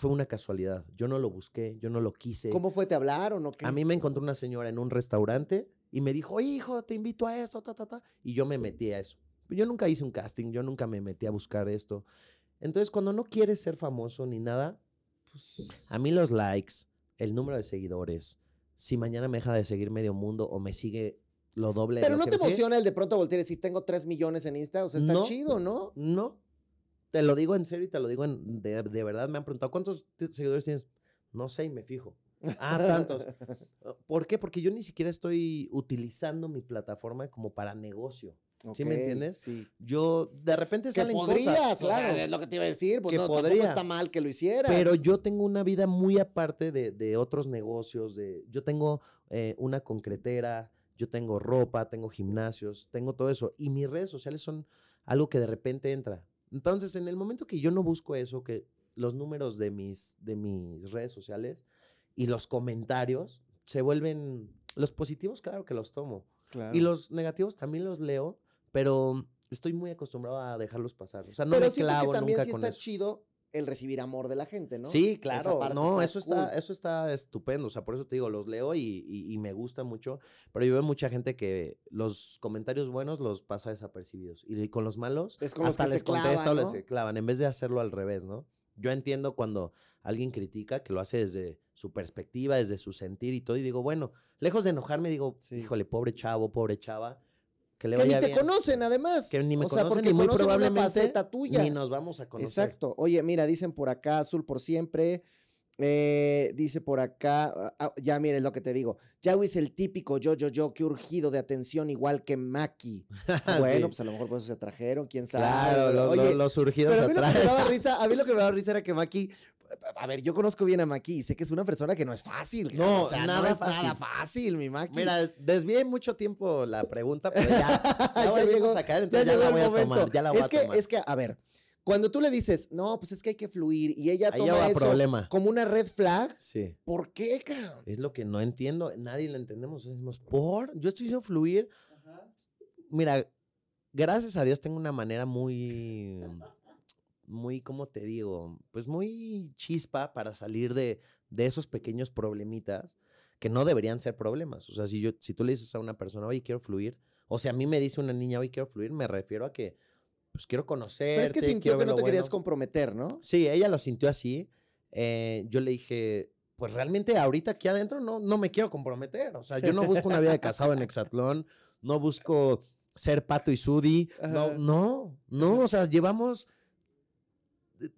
Speaker 3: fue una casualidad, yo no lo busqué, yo no lo quise.
Speaker 1: ¿Cómo fue? ¿Te hablaron o qué?
Speaker 3: A mí me encontró una señora en un restaurante y me dijo, hijo, te invito a eso, ta, ta, ta. Y yo me metí a eso. Yo nunca hice un casting, yo nunca me metí a buscar esto. Entonces, cuando no quieres ser famoso ni nada, pues, a mí los likes, el número de seguidores, si mañana me deja de seguir medio mundo o me sigue lo doble de
Speaker 1: Pero
Speaker 3: lo
Speaker 1: no
Speaker 3: que
Speaker 1: te emociona el de pronto voltear y decir, tengo 3 millones en Insta, o sea, está
Speaker 3: No.
Speaker 1: chido, ¿no?
Speaker 3: No. Te lo digo en serio y te lo digo en, de, de verdad. Me han preguntado, ¿cuántos seguidores tienes? No sé y me fijo. Ah, tantos. [LAUGHS] ¿Por qué? Porque yo ni siquiera estoy utilizando mi plataforma como para negocio. ¿Sí me entiendes?
Speaker 1: Sí.
Speaker 3: Yo, de repente
Speaker 1: Que
Speaker 3: salen
Speaker 1: podrías,
Speaker 3: cosas.
Speaker 1: claro,
Speaker 3: o sea,
Speaker 1: es lo que te iba a decir, pues
Speaker 3: que
Speaker 1: no,
Speaker 3: podría.
Speaker 1: está mal que lo hicieras.
Speaker 3: pero yo tengo una vida muy aparte de, de otros negocios. De, yo tengo eh, una concretera, yo tengo ropa, tengo gimnasios, tengo todo eso. Y mis redes sociales son algo que de repente entra. Entonces, en el momento que yo no busco eso, que los números de mis, de mis redes sociales y los comentarios se vuelven, los positivos, claro que los tomo.
Speaker 1: Claro.
Speaker 3: Y los negativos también los leo, pero estoy muy acostumbrado a dejarlos pasar. O sea, no
Speaker 1: Pero
Speaker 3: me clavo
Speaker 1: que también
Speaker 3: nunca
Speaker 1: sí
Speaker 3: con
Speaker 1: está
Speaker 3: eso.
Speaker 1: chido el recibir amor de la gente, ¿no?
Speaker 3: Sí, claro. No,
Speaker 1: está
Speaker 3: eso está, eso está estupendo. O sea, por eso te digo, los leo y, y- y me gusta mucho. Pero yo veo mucha gente que los comentarios buenos los pasa desapercibidos. Y con los malos,
Speaker 1: Es con los
Speaker 3: hasta
Speaker 1: que
Speaker 3: les contesta
Speaker 1: clavan,
Speaker 3: o
Speaker 1: ¿no?
Speaker 3: les clavan, en vez de hacerlo al revés, ¿no? Yo entiendo cuando alguien critica que lo hace desde su perspectiva, desde su sentir y todo. Y digo, bueno, lejos de enojarme, digo,
Speaker 1: Sí.
Speaker 3: híjole, pobre chavo, pobre chava. Que le
Speaker 1: Que ni te conocen, además.
Speaker 3: Que ni me
Speaker 1: o sea,
Speaker 3: conocen
Speaker 1: porque
Speaker 3: muy
Speaker 1: conocen una
Speaker 3: probablemente
Speaker 1: faceta tuya.
Speaker 3: ni nos vamos a conocer.
Speaker 1: Exacto. Oye, mira, dicen por acá, azul por siempre. Eh, dice por acá, ah, ya mire lo que te digo. Yawi es el típico yo, yo, yo, que urgido de atención, igual que Maki. [LAUGHS] Bueno,
Speaker 3: Sí.
Speaker 1: pues a lo mejor por eso se trajeron, quién sabe.
Speaker 3: Claro, los,
Speaker 1: Oye,
Speaker 3: los- los surgidos
Speaker 1: pero a mí, lo que me
Speaker 3: atrás.
Speaker 1: daba risa, a mí lo que me daba risa era que Maki, a ver, yo conozco bien a Maki y sé que es una persona que no es fácil.
Speaker 3: No,
Speaker 1: o sea,
Speaker 3: nada
Speaker 1: no es
Speaker 3: fácil.
Speaker 1: nada fácil, mi Maki.
Speaker 3: Mira, desvié mucho tiempo la pregunta, pero ya, [LAUGHS] ya,
Speaker 1: Ya llegó-
Speaker 3: a caer, entonces ya, la voy a tomar, ya la voy
Speaker 1: es
Speaker 3: a
Speaker 1: que,
Speaker 3: tomar.
Speaker 1: Es que, a ver, cuando tú le dices, no, pues es que hay que fluir y ella
Speaker 3: Ahí
Speaker 1: toma
Speaker 3: va
Speaker 1: eso
Speaker 3: problema.
Speaker 1: como una red flag,
Speaker 3: Sí,
Speaker 1: ¿por qué, cabrón?
Speaker 3: es lo que no entiendo, nadie lo entendemos, decimos, ¿por? Yo estoy diciendo fluir. Mira, gracias a Dios tengo una manera muy, muy, ¿cómo te digo? Pues muy chispa para salir de, de esos pequeños problemitas que no deberían ser problemas. O sea, si, yo, si tú le dices a una persona, oye, quiero fluir, o sea, a mí me dice una niña, oye, quiero fluir, me refiero a que, pues quiero conocer.
Speaker 1: Pero es que sintió que no te querías comprometer, ¿no?
Speaker 3: Sí, ella lo sintió así. Eh, yo le dije, pues realmente ahorita aquí adentro no, no me quiero comprometer. O sea, yo no busco una vida de casado en Exatlón, no busco ser Pato y Sudi. No, no, no. O sea, llevamos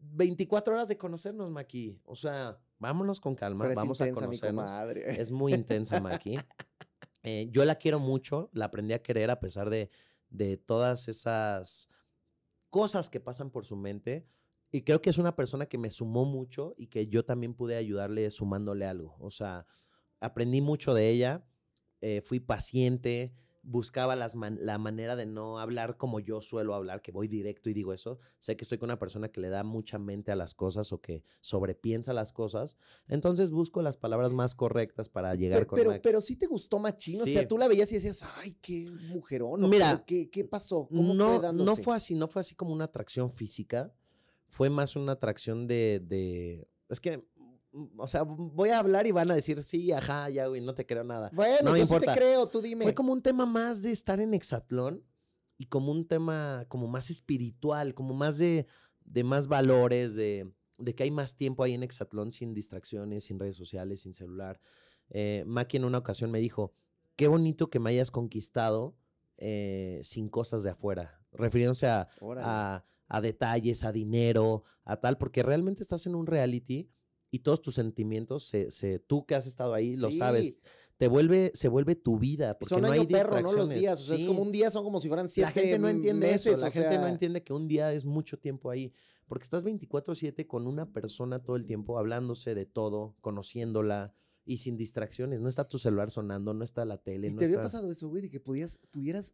Speaker 3: 24 horas de conocernos, Maki. O sea, vámonos con calma,
Speaker 1: Pero es
Speaker 3: vamos
Speaker 1: intensa
Speaker 3: a
Speaker 1: mi
Speaker 3: conocernos.
Speaker 1: comadre.
Speaker 3: Es muy intensa, Maki. [LAUGHS] Eh, yo la quiero mucho, la aprendí a querer a pesar de, de todas esas cosas que pasan por su mente. Y creo que es una persona que me sumó mucho y que yo también pude ayudarle sumándole algo. O sea, aprendí mucho de ella, eh, fui paciente, buscaba las man- la manera de no hablar como yo suelo hablar, que voy directo y digo eso. Sé que estoy con una persona que le da mucha mente a las cosas o que sobrepiensa las cosas. Entonces busco las palabras más correctas para llegar
Speaker 1: Pero,
Speaker 3: con
Speaker 1: pero,
Speaker 3: Maki.
Speaker 1: pero sí te gustó Machín, o sea, tú la veías y decías, ay, qué mujerón. ¿o
Speaker 3: Mira,
Speaker 1: qué, qué pasó? ¿Cómo
Speaker 3: no,
Speaker 1: fue
Speaker 3: no fue así, no fue así como una atracción física. Fue más una atracción de. de es que. Mm, O sea, voy a hablar y van a decir, sí, ajá, ya, güey, no te creo nada.
Speaker 1: Bueno,
Speaker 3: no me
Speaker 1: yo sí
Speaker 3: importa.
Speaker 1: te creo, tú dime.
Speaker 3: Fue como un tema más de estar en Exatlón y como un tema como más espiritual, como más de, de más valores, de, de que hay más tiempo ahí en Exatlón sin distracciones, sin redes sociales, sin celular. Eh, Maki en una ocasión me dijo, qué bonito que me hayas conquistado eh, sin cosas de afuera, refiriéndose a, a, a detalles, a dinero, a tal, porque realmente estás en un reality y todos tus sentimientos, se, se- tú que has estado ahí, lo
Speaker 1: Sí.
Speaker 3: sabes, te vuelve, se vuelve tu vida. Porque
Speaker 1: Son
Speaker 3: no hay
Speaker 1: perro, ¿no? Los días. O sea, es
Speaker 3: Sí.
Speaker 1: como un día, son como si fueran siete
Speaker 3: La gente no entiende
Speaker 1: meses.
Speaker 3: eso, la gente no entiende que un día es mucho tiempo ahí, porque estás 24/7 con una persona todo el tiempo, hablándose de todo, conociéndola y sin distracciones. No está tu celular sonando, no está la tele.
Speaker 1: ¿Y
Speaker 3: no
Speaker 1: te había pasado eso, güey? De que podías, pudieras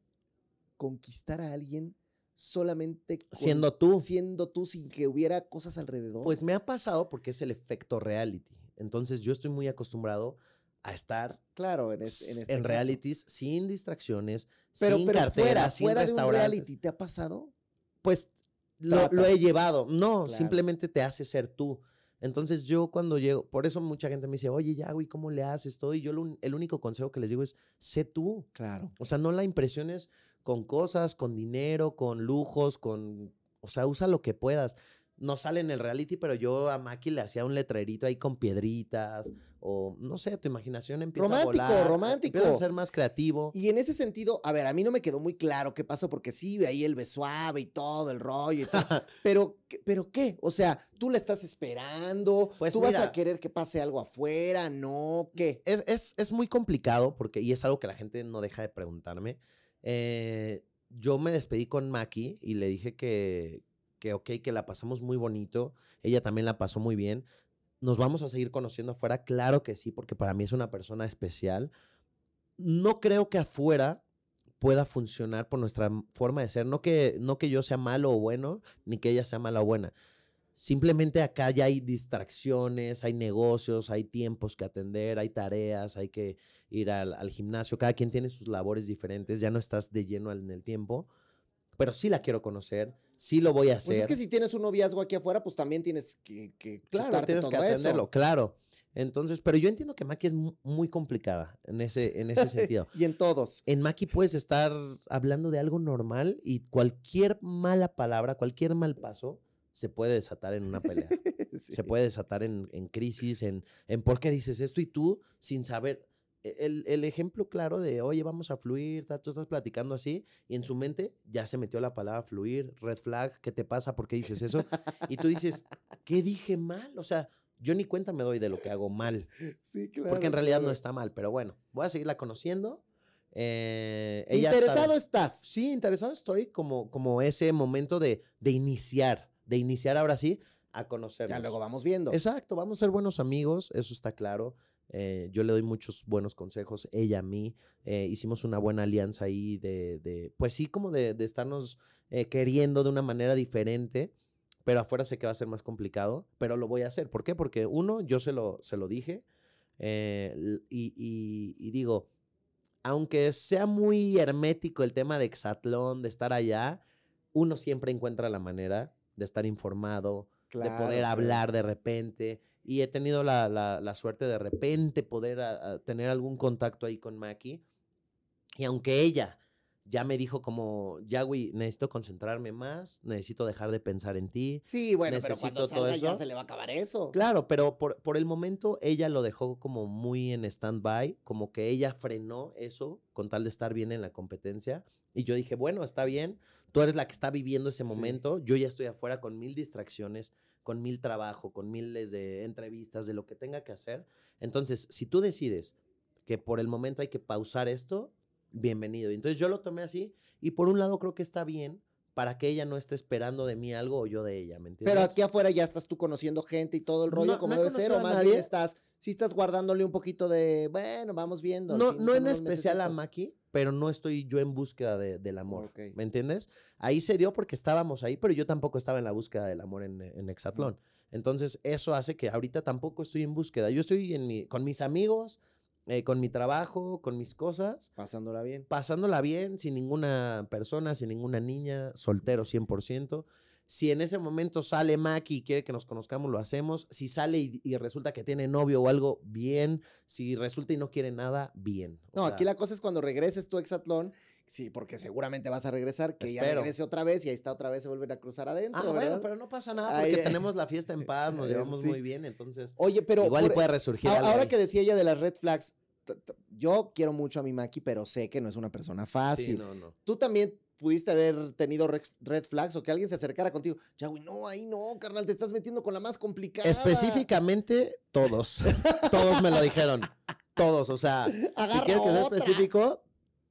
Speaker 1: conquistar a alguien solamente con-
Speaker 3: Siendo tú.
Speaker 1: siendo tú sin que hubiera cosas alrededor.
Speaker 3: Pues me ha pasado porque es el efecto reality. Entonces yo estoy muy acostumbrado a estar
Speaker 1: claro, en, es- en, este
Speaker 3: en realities sin distracciones,
Speaker 1: Pero,
Speaker 3: sin
Speaker 1: pero
Speaker 3: cartera,
Speaker 1: fuera,
Speaker 3: sin
Speaker 1: fuera de un reality, ¿te ha pasado?
Speaker 3: pues lo, lo he llevado. No,
Speaker 1: Claro.
Speaker 3: simplemente te hace ser tú. Entonces yo cuando llego, por eso mucha gente me dice, oye, ya, güey, ¿cómo le haces todo? Y yo lo el único consejo que les digo es, sé tú.
Speaker 1: Claro.
Speaker 3: O sea, no la impresiones con cosas, con dinero, con lujos, con... O sea, usa lo que puedas. No sale en el reality, pero yo a Maki le hacía un letrerito ahí con piedritas o no sé, tu imaginación empieza
Speaker 1: Romántico,
Speaker 3: a volar.
Speaker 1: romántico.
Speaker 3: Empieza a ser más creativo.
Speaker 1: Y en ese sentido, a ver, a mí no me quedó muy claro qué pasó, porque sí, ahí el besuave y todo, el rollo y todo. [LAUGHS] pero, ¿qué- ¿pero qué? O sea, tú la estás esperando,
Speaker 3: Pues
Speaker 1: tú vas a querer que pase algo afuera, ¿no? ¿Qué?
Speaker 3: Es, es- es muy complicado porque, y es algo que la gente no deja de preguntarme. Eh, yo me despedí con Maki y le dije que, que, ok, que la pasamos muy bonito. Ella también la pasó muy bien. ¿Nos vamos a seguir conociendo afuera? Claro que sí, porque para mí es una persona especial. No creo que afuera pueda funcionar por nuestra forma de ser. No que, no que yo sea malo o bueno, ni que ella sea mala o buena. Simplemente acá ya hay distracciones, hay negocios, hay tiempos que atender, hay tareas, hay que ir al, al gimnasio. Cada quien tiene sus labores diferentes, ya no estás de lleno en el tiempo, pero sí la quiero conocer, sí lo voy a hacer.
Speaker 1: Pues es que si tienes un noviazgo aquí afuera, pues también tienes que, que
Speaker 3: claro, tienes
Speaker 1: todo
Speaker 3: que atenderlo,
Speaker 1: eso.
Speaker 3: claro. Entonces, pero yo entiendo que Maki es mu- muy complicada en ese, en ese [LAUGHS] sentido.
Speaker 1: Y en todos.
Speaker 3: En Maki puedes estar hablando de algo normal y cualquier mala palabra, cualquier mal paso se puede desatar en una pelea. [LAUGHS]
Speaker 1: Sí.
Speaker 3: Se puede desatar en, en crisis, en, en por qué dices esto y tú sin saber. E, El, el ejemplo claro de, oye, vamos a fluir, tú estás platicando así y en su mente ya se metió la palabra fluir, red flag, ¿qué te pasa? ¿Por qué dices eso? Y tú dices, ¿qué dije mal? O sea, yo ni cuenta me doy de lo que hago mal. [LAUGHS]
Speaker 1: Sí, claro.
Speaker 3: Porque en realidad no está mal, pero bueno, voy a seguirla conociendo. Eh, ella
Speaker 1: Interesado
Speaker 3: sabe-
Speaker 1: estás.
Speaker 3: Sí, interesado estoy como, como ese momento de, de iniciar, de iniciar ahora sí a conocernos.
Speaker 1: Ya luego vamos viendo.
Speaker 3: Exacto, vamos a ser buenos amigos, eso está claro. Eh, yo le doy muchos buenos consejos, ella a mí. eh, hicimos una buena alianza ahí de, de pues sí, como de, de estarnos eh, queriendo de una manera diferente, pero afuera sé que va a ser más complicado, pero lo voy a hacer. ¿Por qué? Porque uno, yo se lo, se lo dije y- y digo, aunque sea muy hermético el tema de Exatlón, de estar allá, uno siempre encuentra la manera de estar informado, de poder hablar de repente. Y he tenido la, la- la suerte de repente poder a- a tener algún contacto ahí con Maki. Y aunque ella ya me dijo como, ya, güey, necesito concentrarme más, necesito dejar de pensar en ti.
Speaker 1: Sí, bueno, pero cuando
Speaker 3: todo
Speaker 1: salga ya se le va a acabar eso.
Speaker 3: Claro, pero por, por el momento ella lo dejó como muy en stand-by, como que ella frenó eso con tal de estar bien en la competencia. Y yo dije, bueno, está bien, tú eres la que está viviendo ese
Speaker 1: Sí.
Speaker 3: momento, yo ya estoy afuera con mil distracciones, con mil trabajo, con miles de entrevistas, de lo que tenga que hacer. Entonces, si tú decides que por el momento hay que pausar esto, bienvenido. Entonces yo lo tomé así y por un lado creo que está bien para que ella no esté esperando de mí algo o yo de ella, ¿me entiendes?
Speaker 1: Pero aquí afuera ya estás tú conociendo gente y todo el rollo
Speaker 3: No-
Speaker 1: como
Speaker 3: no
Speaker 1: debe ser, o más
Speaker 3: nadie.
Speaker 1: bien estás, sí estás guardándole un poquito de, bueno, vamos viendo.
Speaker 3: No, no en especial a. Maki, pero no estoy yo en búsqueda de- del amor. ¿Me entiendes? Ahí se dio porque estábamos ahí, pero yo tampoco estaba en la búsqueda del amor en, en Exatlón. Entonces, eso hace que ahorita tampoco estoy en búsqueda. Yo estoy en mi, con mis amigos, eh, con mi trabajo, con mis cosas,
Speaker 1: Pasándola bien.
Speaker 3: pasándola bien, sin ninguna persona, sin ninguna niña, soltero 100%. Si en ese momento sale Maki y quiere que nos conozcamos, lo hacemos. Si sale y, y resulta que tiene novio o algo, bien. Si resulta y no quiere nada, bien. O
Speaker 1: No,
Speaker 3: sea,
Speaker 1: aquí la cosa es cuando regreses a Exatlón, sí, porque seguramente vas a regresar, que ya
Speaker 3: Espero.
Speaker 1: regrese otra vez y ahí está otra vez se vuelven a cruzar adentro,
Speaker 3: Ah,
Speaker 1: ¿verdad?
Speaker 3: bueno, pero no pasa nada porque
Speaker 1: ay.
Speaker 3: tenemos la fiesta en paz, nos
Speaker 1: Eh,
Speaker 3: llevamos
Speaker 1: sí.
Speaker 3: muy bien, entonces
Speaker 1: Oye, pero
Speaker 3: igual
Speaker 1: por-
Speaker 3: puede resurgir
Speaker 1: a-
Speaker 3: algo
Speaker 1: ahora que decía ella de las red flags, yo quiero mucho a mi Maki, pero sé que no es una persona
Speaker 3: Sí,
Speaker 1: fácil.
Speaker 3: no, no.
Speaker 1: Tú también pudiste haber tenido red, flags o que alguien se acercara contigo. Ya, güey, no, ahí no, carnal, te estás metiendo con la más complicada.
Speaker 3: Específicamente, todos. [LAUGHS] todos me lo dijeron. Todos, o sea, si quieres que sea específico,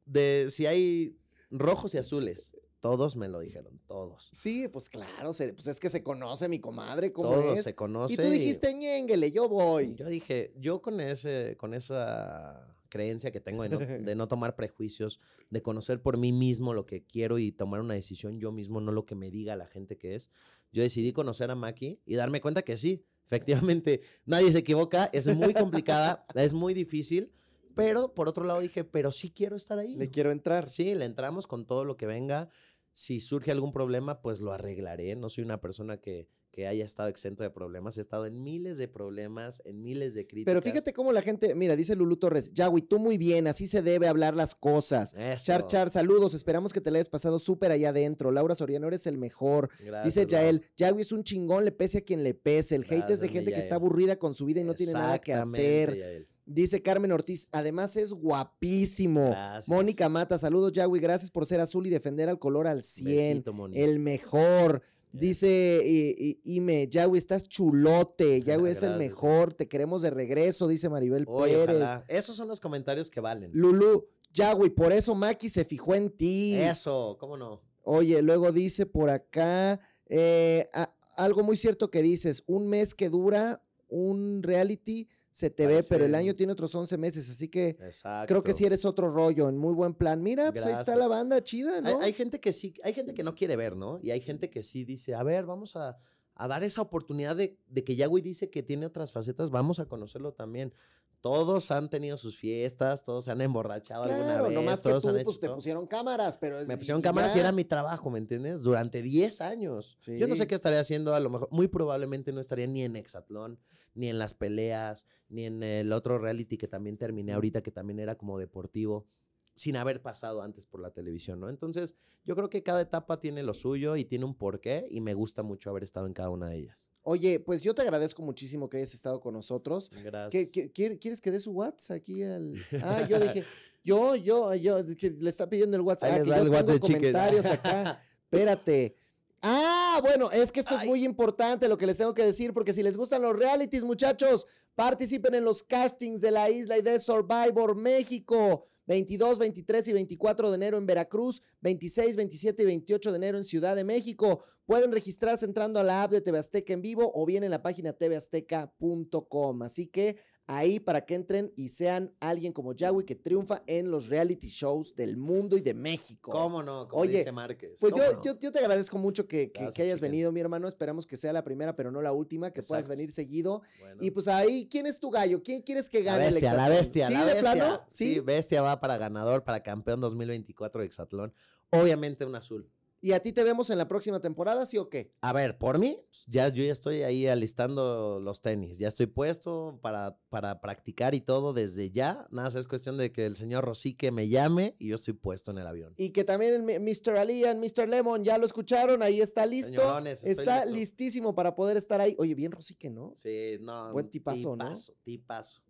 Speaker 3: de si hay rojos y azules, todos me lo dijeron, todos.
Speaker 1: Sí, pues claro, se- pues es que se conoce mi comadre, ¿cómo
Speaker 3: Todos
Speaker 1: es?
Speaker 3: se conocen.
Speaker 1: y tú dijiste, ñénguele, yo voy.
Speaker 3: Yo dije, yo con ese, con esa creencia que tengo de no, de [LAUGHS] no tomar prejuicios, de conocer por mí mismo lo que quiero y tomar una decisión yo mismo, no lo que me diga la gente que es. Yo decidí conocer a Maki y darme cuenta que sí, efectivamente, nadie se equivoca, es muy complicada, [LAUGHS] es muy difícil, pero por otro lado dije, pero sí quiero estar ahí.
Speaker 1: Le quiero entrar.
Speaker 3: Sí, le entramos con todo lo que venga. Si surge algún problema, pues lo arreglaré. No soy una persona que, que haya estado exento de problemas. He estado en miles de problemas, en miles de críticas.
Speaker 1: Pero fíjate cómo la gente, mira, dice Lulu Torres, ya, güey, tú muy bien, así se debe hablar las cosas.
Speaker 3: Eso.
Speaker 1: Char, char, saludos, esperamos que te la hayas pasado súper allá adentro. Laura Soriano, eres el mejor.
Speaker 3: Gracias,
Speaker 1: Dice. Yael, Yagui es un chingón, le pese a quien le pese. El hate es de gente que está aburrida con su vida y no tiene nada que hacer.
Speaker 3: Yael.
Speaker 1: Dice Carmen Ortiz, además es guapísimo.
Speaker 3: Gracias.
Speaker 1: Mónica Mata, saludos Yagui, gracias por ser azul y defender al color al 100.
Speaker 3: Besito, Moni.
Speaker 1: El mejor. Dice eh, eh, Ime, Yagui, estás chulote. Yagui es el mejor. Te queremos de regreso, dice Maribel Pérez.
Speaker 3: ojalá. Esos son los comentarios que valen.
Speaker 1: Lulu, Yagui, por eso Maki se fijó en ti.
Speaker 3: Eso, ¿cómo no?
Speaker 1: Oye, luego dice por acá, eh, a- algo muy cierto que dices, un mes que dura un reality se te ve, pero el año tiene otros 11 meses, así que
Speaker 3: Exacto.
Speaker 1: creo que si eres otro rollo, en muy buen plan. Mira, pues ahí está la banda chida, ¿no?
Speaker 3: hay gente que sí, hay gente que no quiere ver, ¿no? Y hay gente que sí dice, a ver, vamos a, a dar esa oportunidad de, de que Yahweh dice que tiene otras facetas, vamos a conocerlo también. Todos han tenido sus fiestas, todos se han emborrachado alguna vez.
Speaker 1: nomás que tú pues te pusieron cámaras, pero
Speaker 3: Me
Speaker 1: y-
Speaker 3: pusieron
Speaker 1: y
Speaker 3: cámaras y
Speaker 1: ya.
Speaker 3: era mi trabajo, ¿me entiendes? Durante 10 años.
Speaker 1: Sí.
Speaker 3: Yo no sé qué estaría haciendo, a lo mejor, muy probablemente no estaría ni en Hexatlón, ni en las peleas, ni en el otro reality que también terminé ahorita, que también era como deportivo, sin haber pasado antes por la televisión, ¿no? Entonces, yo creo que cada etapa tiene lo suyo y tiene un porqué y me gusta mucho haber estado en cada una de ellas.
Speaker 1: Oye, pues yo te agradezco muchísimo que hayas estado con nosotros.
Speaker 3: Gracias.
Speaker 1: ¿Qué, qué- quiere- ¿Quieres que dé su WhatsApp aquí al...? [LAUGHS] Ah, yo dije, yo, yo, yo, que le está pidiendo el WhatsApp. Ah, que yo
Speaker 3: el
Speaker 1: tengo
Speaker 3: WhatsApp
Speaker 1: comentarios acá. [LAUGHS] Espérate. Ah, bueno, es que esto es muy importante lo que les tengo que decir, porque si les gustan los realities, muchachos, participen en los castings de la isla y de Survivor México. 22, 23 y 24 de enero en Veracruz, 26, 27 y 28 de enero en Ciudad de México. Pueden registrarse entrando a la app de TV Azteca en vivo o bien en la página tvazteca.com. Así que ahí para que entren y sean alguien como Yahweh que triunfa en los reality shows del mundo y de México.
Speaker 3: ¿Cómo no? Como
Speaker 1: Oye,
Speaker 3: dice Márquez.
Speaker 1: Pues
Speaker 3: ¿Cómo
Speaker 1: yo,
Speaker 3: no?
Speaker 1: yo, yo te agradezco mucho que, que-
Speaker 3: Gracias,
Speaker 1: que hayas venido, mi hermano. Esperamos que sea la primera, pero no la última, que puedas venir seguido.
Speaker 3: Bueno.
Speaker 1: Y pues ahí, ¿quién es tu gallo? ¿Quién quieres que
Speaker 3: La
Speaker 1: gane
Speaker 3: bestia,
Speaker 1: el
Speaker 3: la bestia,
Speaker 1: ¿Sí,
Speaker 3: la
Speaker 1: de
Speaker 3: bestia.
Speaker 1: plano?
Speaker 3: Sí.
Speaker 1: ¿Sí?
Speaker 3: bestia va para ganador, para campeón 2024 de Hexatlón. Obviamente un azul.
Speaker 1: ¿Y a ti te vemos en la próxima temporada, sí o qué?
Speaker 3: A ver, por mí, ya, yo ya estoy ahí alistando los tenis. Ya estoy puesto para, para practicar y todo desde ya. Nada, más es cuestión de que el señor Rosique me llame y yo estoy puesto en el avión.
Speaker 1: Y que también Mr. Alian, Mr. Lemon, ya lo escucharon, ahí está listo.
Speaker 3: Señorones, estoy
Speaker 1: está
Speaker 3: listo.
Speaker 1: listísimo para poder estar ahí. Oye, bien Rosique, ¿no?
Speaker 3: Sí, no.
Speaker 1: Buen tipazo, ¿no?
Speaker 3: tipazo, Tipazo.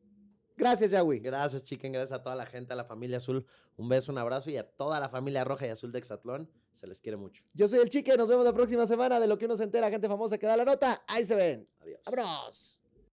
Speaker 1: Gracias, Yahweh.
Speaker 3: Gracias, chicken. Gracias a toda la gente, a la familia azul. Un beso, un abrazo y a toda la familia roja y azul de Hexatlón. Se les quiere mucho.
Speaker 1: Yo soy el Chique, nos vemos la próxima semana de lo que uno se entera, gente famosa que da la nota. Ahí se ven.
Speaker 3: Adiós.
Speaker 1: ¡Vámonos!